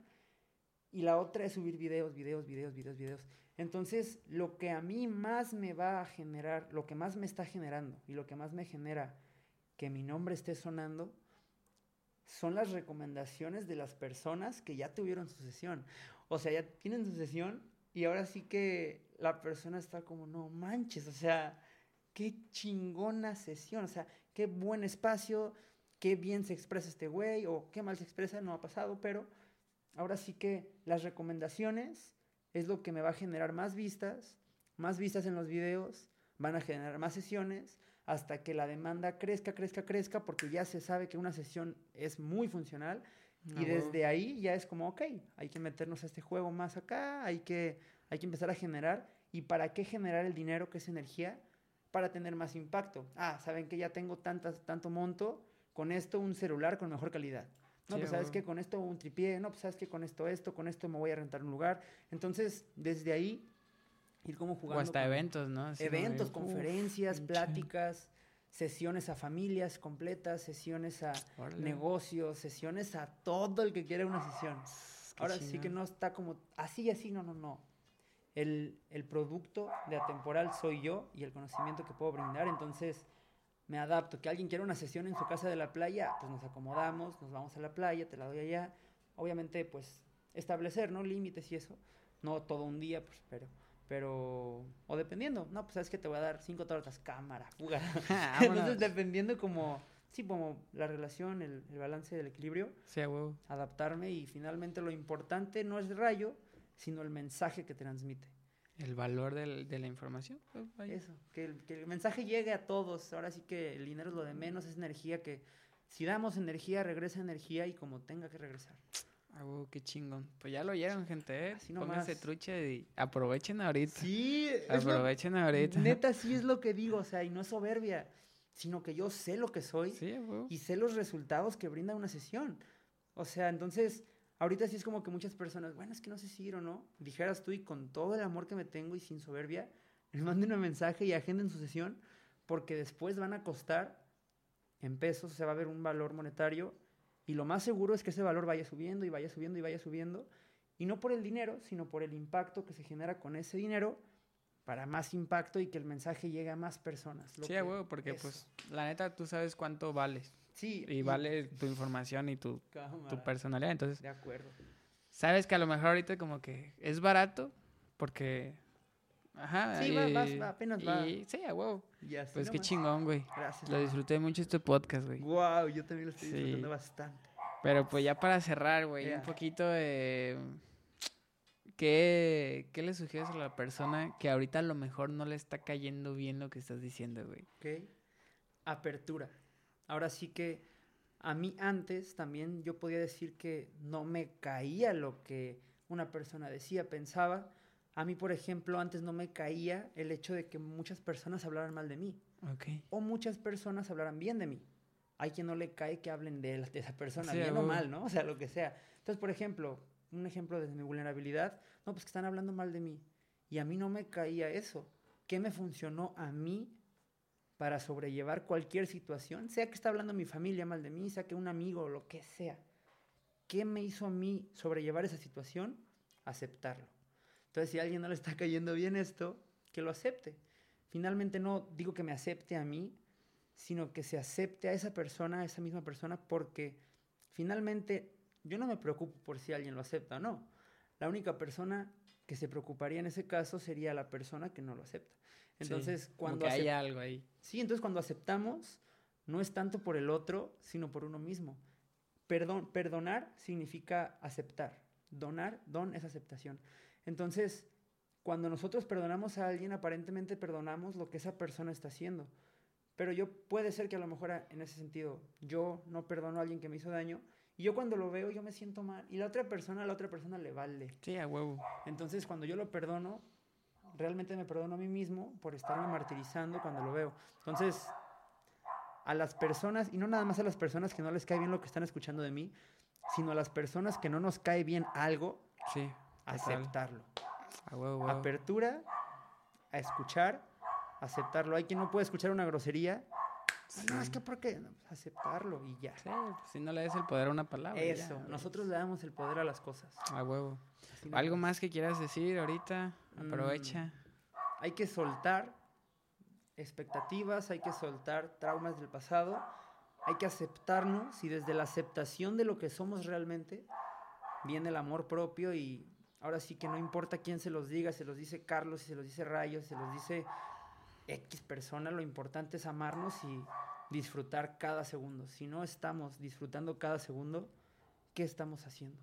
y la otra es subir videos, videos, videos, videos, videos. Entonces, lo que a mí más me va a generar, lo que más me está generando y lo que más me genera que mi nombre esté sonando, son las recomendaciones de las personas que ya tuvieron su sesión. O sea, ya tienen su sesión y ahora sí que la persona está como, no manches, o sea, qué chingona sesión, o sea, qué buen espacio, qué bien se expresa este güey o qué mal se expresa, no ha pasado, pero ahora sí que las recomendaciones es lo que me va a generar más vistas, más vistas en los videos, van a generar más sesiones hasta que la demanda crezca, crezca, crezca, porque ya se sabe que una sesión es muy funcional Ah, y desde ahí ya es como, ok, hay que meternos a este juego más acá, hay que, hay que empezar a generar. ¿Y para qué generar el dinero, que es energía? Para tener más impacto. Ah, saben que ya tengo tantas, tanto monto, con esto un celular con mejor calidad. No, Sí, pues sabes huevo. que con esto un tripié, no, pues sabes que con esto esto, con esto me voy a rentar un lugar. Entonces, desde ahí, ir como jugando. O hasta con- eventos, ¿no? De, eventos, uf, conferencias, pinche. pláticas, sesiones a familias completas, sesiones a Órale. negocios, sesiones a todo el que quiera una sesión. Qué Ahora sí que no está como así, así, no, no, no. El, el producto de atemporal soy yo y el conocimiento que puedo brindar, entonces me adapto. Que alguien quiera una sesión en su casa de la playa, pues nos acomodamos, nos vamos a la playa, te la doy allá. Obviamente, pues establecer, ¿no? Límites y eso. No todo un día, pues, pero, pero, o dependiendo, no, pues sabes que te voy a dar cinco tortas, cámara, fuga. Entonces, dependiendo como, sí, como la relación, el, el balance del equilibrio, Sí, huevo. adaptarme y finalmente lo importante no es el rayo, sino el mensaje que transmite. El valor del- de la información. pues. Eso, que el, que el mensaje llegue a todos. Ahora sí que el dinero es lo de menos, es energía que si damos energía, regresa energía y como tenga que regresar. Ah, huevo, qué chingón. Pues ya lo oyeron, gente, ¿eh? Pónganse trucha y aprovechen ahorita. Sí, es lo- Aprovechen ahorita. neta sí es lo que digo, o sea, y no es soberbia, sino que yo sé lo que soy Sí, y sé los resultados que brinda una sesión. O sea, entonces, ahorita sí es como que muchas personas, bueno, es que no sé si ir o no. Dijeras tú y con todo el amor que me tengo y sin soberbia, me manden un mensaje y agenden su sesión, porque después van a costar en pesos, o sea, va a haber un valor monetario Y lo más seguro es que ese valor vaya subiendo y vaya subiendo y vaya subiendo. Y no por el dinero, sino por el impacto que se genera con ese dinero para más impacto y que el mensaje llegue a más personas. sí, a huevo, porque pues la neta tú sabes cuánto vales. Sí. Y, vale tu información y tu, tu, personalidad. Entonces, de acuerdo. Sabes que a lo mejor ahorita como que es barato porque... Ajá. Sí, va, apenas va. sí, a huevo. pues qué chingón, güey. Gracias. Lo disfruté mucho este podcast, güey. Wow, yo también lo estoy disfrutando bastante. Pero pues ya para cerrar, güey, un poquito de... ¿Qué, ¿Qué le sugieres a la persona que ahorita a lo mejor no le está cayendo bien lo que estás diciendo, güey? Ok. Apertura. Ahora sí que a mí antes también yo podía decir que no me caía lo que una persona decía, pensaba. A mí, por ejemplo, antes no me caía el hecho de que muchas personas hablaran mal de mí. Okay. O muchas personas hablaran bien de mí. Hay quien no le cae que hablen de, de esa persona, bien o mal, ¿no? O sea, lo que sea. Entonces, por ejemplo, un ejemplo desde mi vulnerabilidad, no, pues que están hablando mal de mí. Y a mí no me caía eso. ¿Qué me funcionó a mí para sobrellevar cualquier situación? Sea que está hablando mi familia mal de mí, sea que un amigo, lo que sea. ¿Qué me hizo a mí sobrellevar esa situación? Aceptarlo. Entonces, si a alguien no le está cayendo bien esto, que lo acepte. Finalmente no digo que me acepte a mí, sino que se acepte a esa persona, a esa misma persona, porque finalmente yo no me preocupo por si alguien lo acepta o no. La única persona que se preocuparía en ese caso sería la persona que no lo acepta. Entonces, cuando hay algo ahí. Sí, entonces cuando aceptamos no es tanto por el otro, sino por uno mismo. Perdón, perdonar significa aceptar. Donar, don es aceptación. Entonces, cuando nosotros perdonamos a alguien, aparentemente perdonamos lo que esa persona está haciendo. Pero yo puede ser que a lo mejor en ese sentido yo no perdono a alguien que me hizo daño y yo cuando lo veo, yo me siento mal. Y la otra persona, a la otra persona le vale. Sí, a huevo. Entonces, cuando yo lo perdono, realmente me perdono a mí mismo por estarme martirizando cuando lo veo. Entonces, a las personas, y no nada más a las personas que no les cae bien lo que están escuchando de mí, sino a las personas que no nos cae bien algo, sí, aceptarlo. Apertura a escuchar, aceptarlo. Hay quien no puede escuchar una grosería no, es que ¿por qué? Pues, aceptarlo y ya. Sí, pues, si no le das el poder a una palabra. Eso, nosotros le damos el poder a las cosas. A huevo. ¿Algo más que quieras decir ahorita? Aprovecha. Mm, hay que soltar expectativas, hay que soltar traumas del pasado, hay que aceptarnos y desde la aceptación de lo que somos realmente viene el amor propio y ahora sí que no importa quién se los diga, se los dice Carlos, se los dice Rayos, se los dice X persona, lo importante es amarnos y disfrutar cada segundo. Si no estamos disfrutando cada segundo, ¿qué estamos haciendo?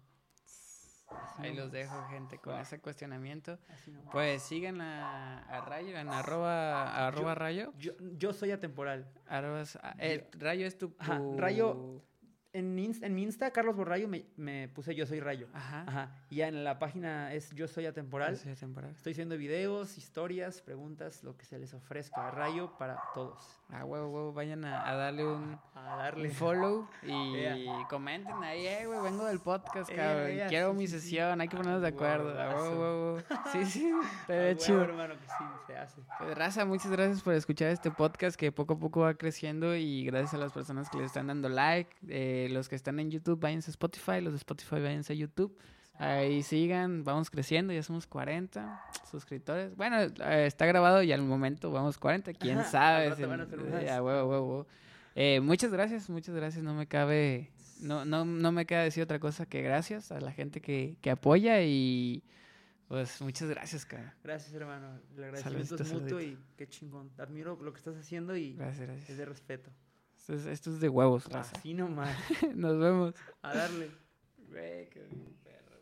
Ahí los dejo, gente, con ese cuestionamiento. pues sigan a, Rayo en arroba, arroba Rayo. Yo, soy atemporal. el Rayo es tu... rayo en, en mi Insta, Carlos Borrayo, me, me, puse Yo Soy Rayo. Ajá. Ajá. Y ya en la página es Yo Soy Atemporal. Yo soy atemporal. Estoy haciendo videos, historias, preguntas, lo que se les ofrezca a Rayo para todos. Ah, huevo, huevo, vayan a, darle un, a darle. follow y comenten ahí, eh, güey, vengo del podcast, cabrón. Quiero mi sesión, hay que ponernos de acuerdo. Ah, huevo, huevo. Sí, sí, te chido. hermano, que sí, se hace. Pues, raza, muchas gracias por escuchar este podcast que poco a poco va creciendo y gracias a las personas que le están dando like. Eh, los que están en YouTube, váyanse a Spotify. Los de Spotify, váyanse a YouTube. Ahí sigan, vamos creciendo, ya somos 40 suscriptores. Bueno, eh, está grabado y al momento vamos 40, quién sabe. Eh, muchas gracias, muchas gracias. No me cabe, no, no, no me queda decir otra cosa que gracias a la gente que, que apoya y pues muchas gracias, cara. Gracias, hermano. El agradecimiento es mutuo y qué chingón. Admiro lo que estás haciendo y es de respeto. Esto es, de huevos, Así nomás. Nos vemos. A darle.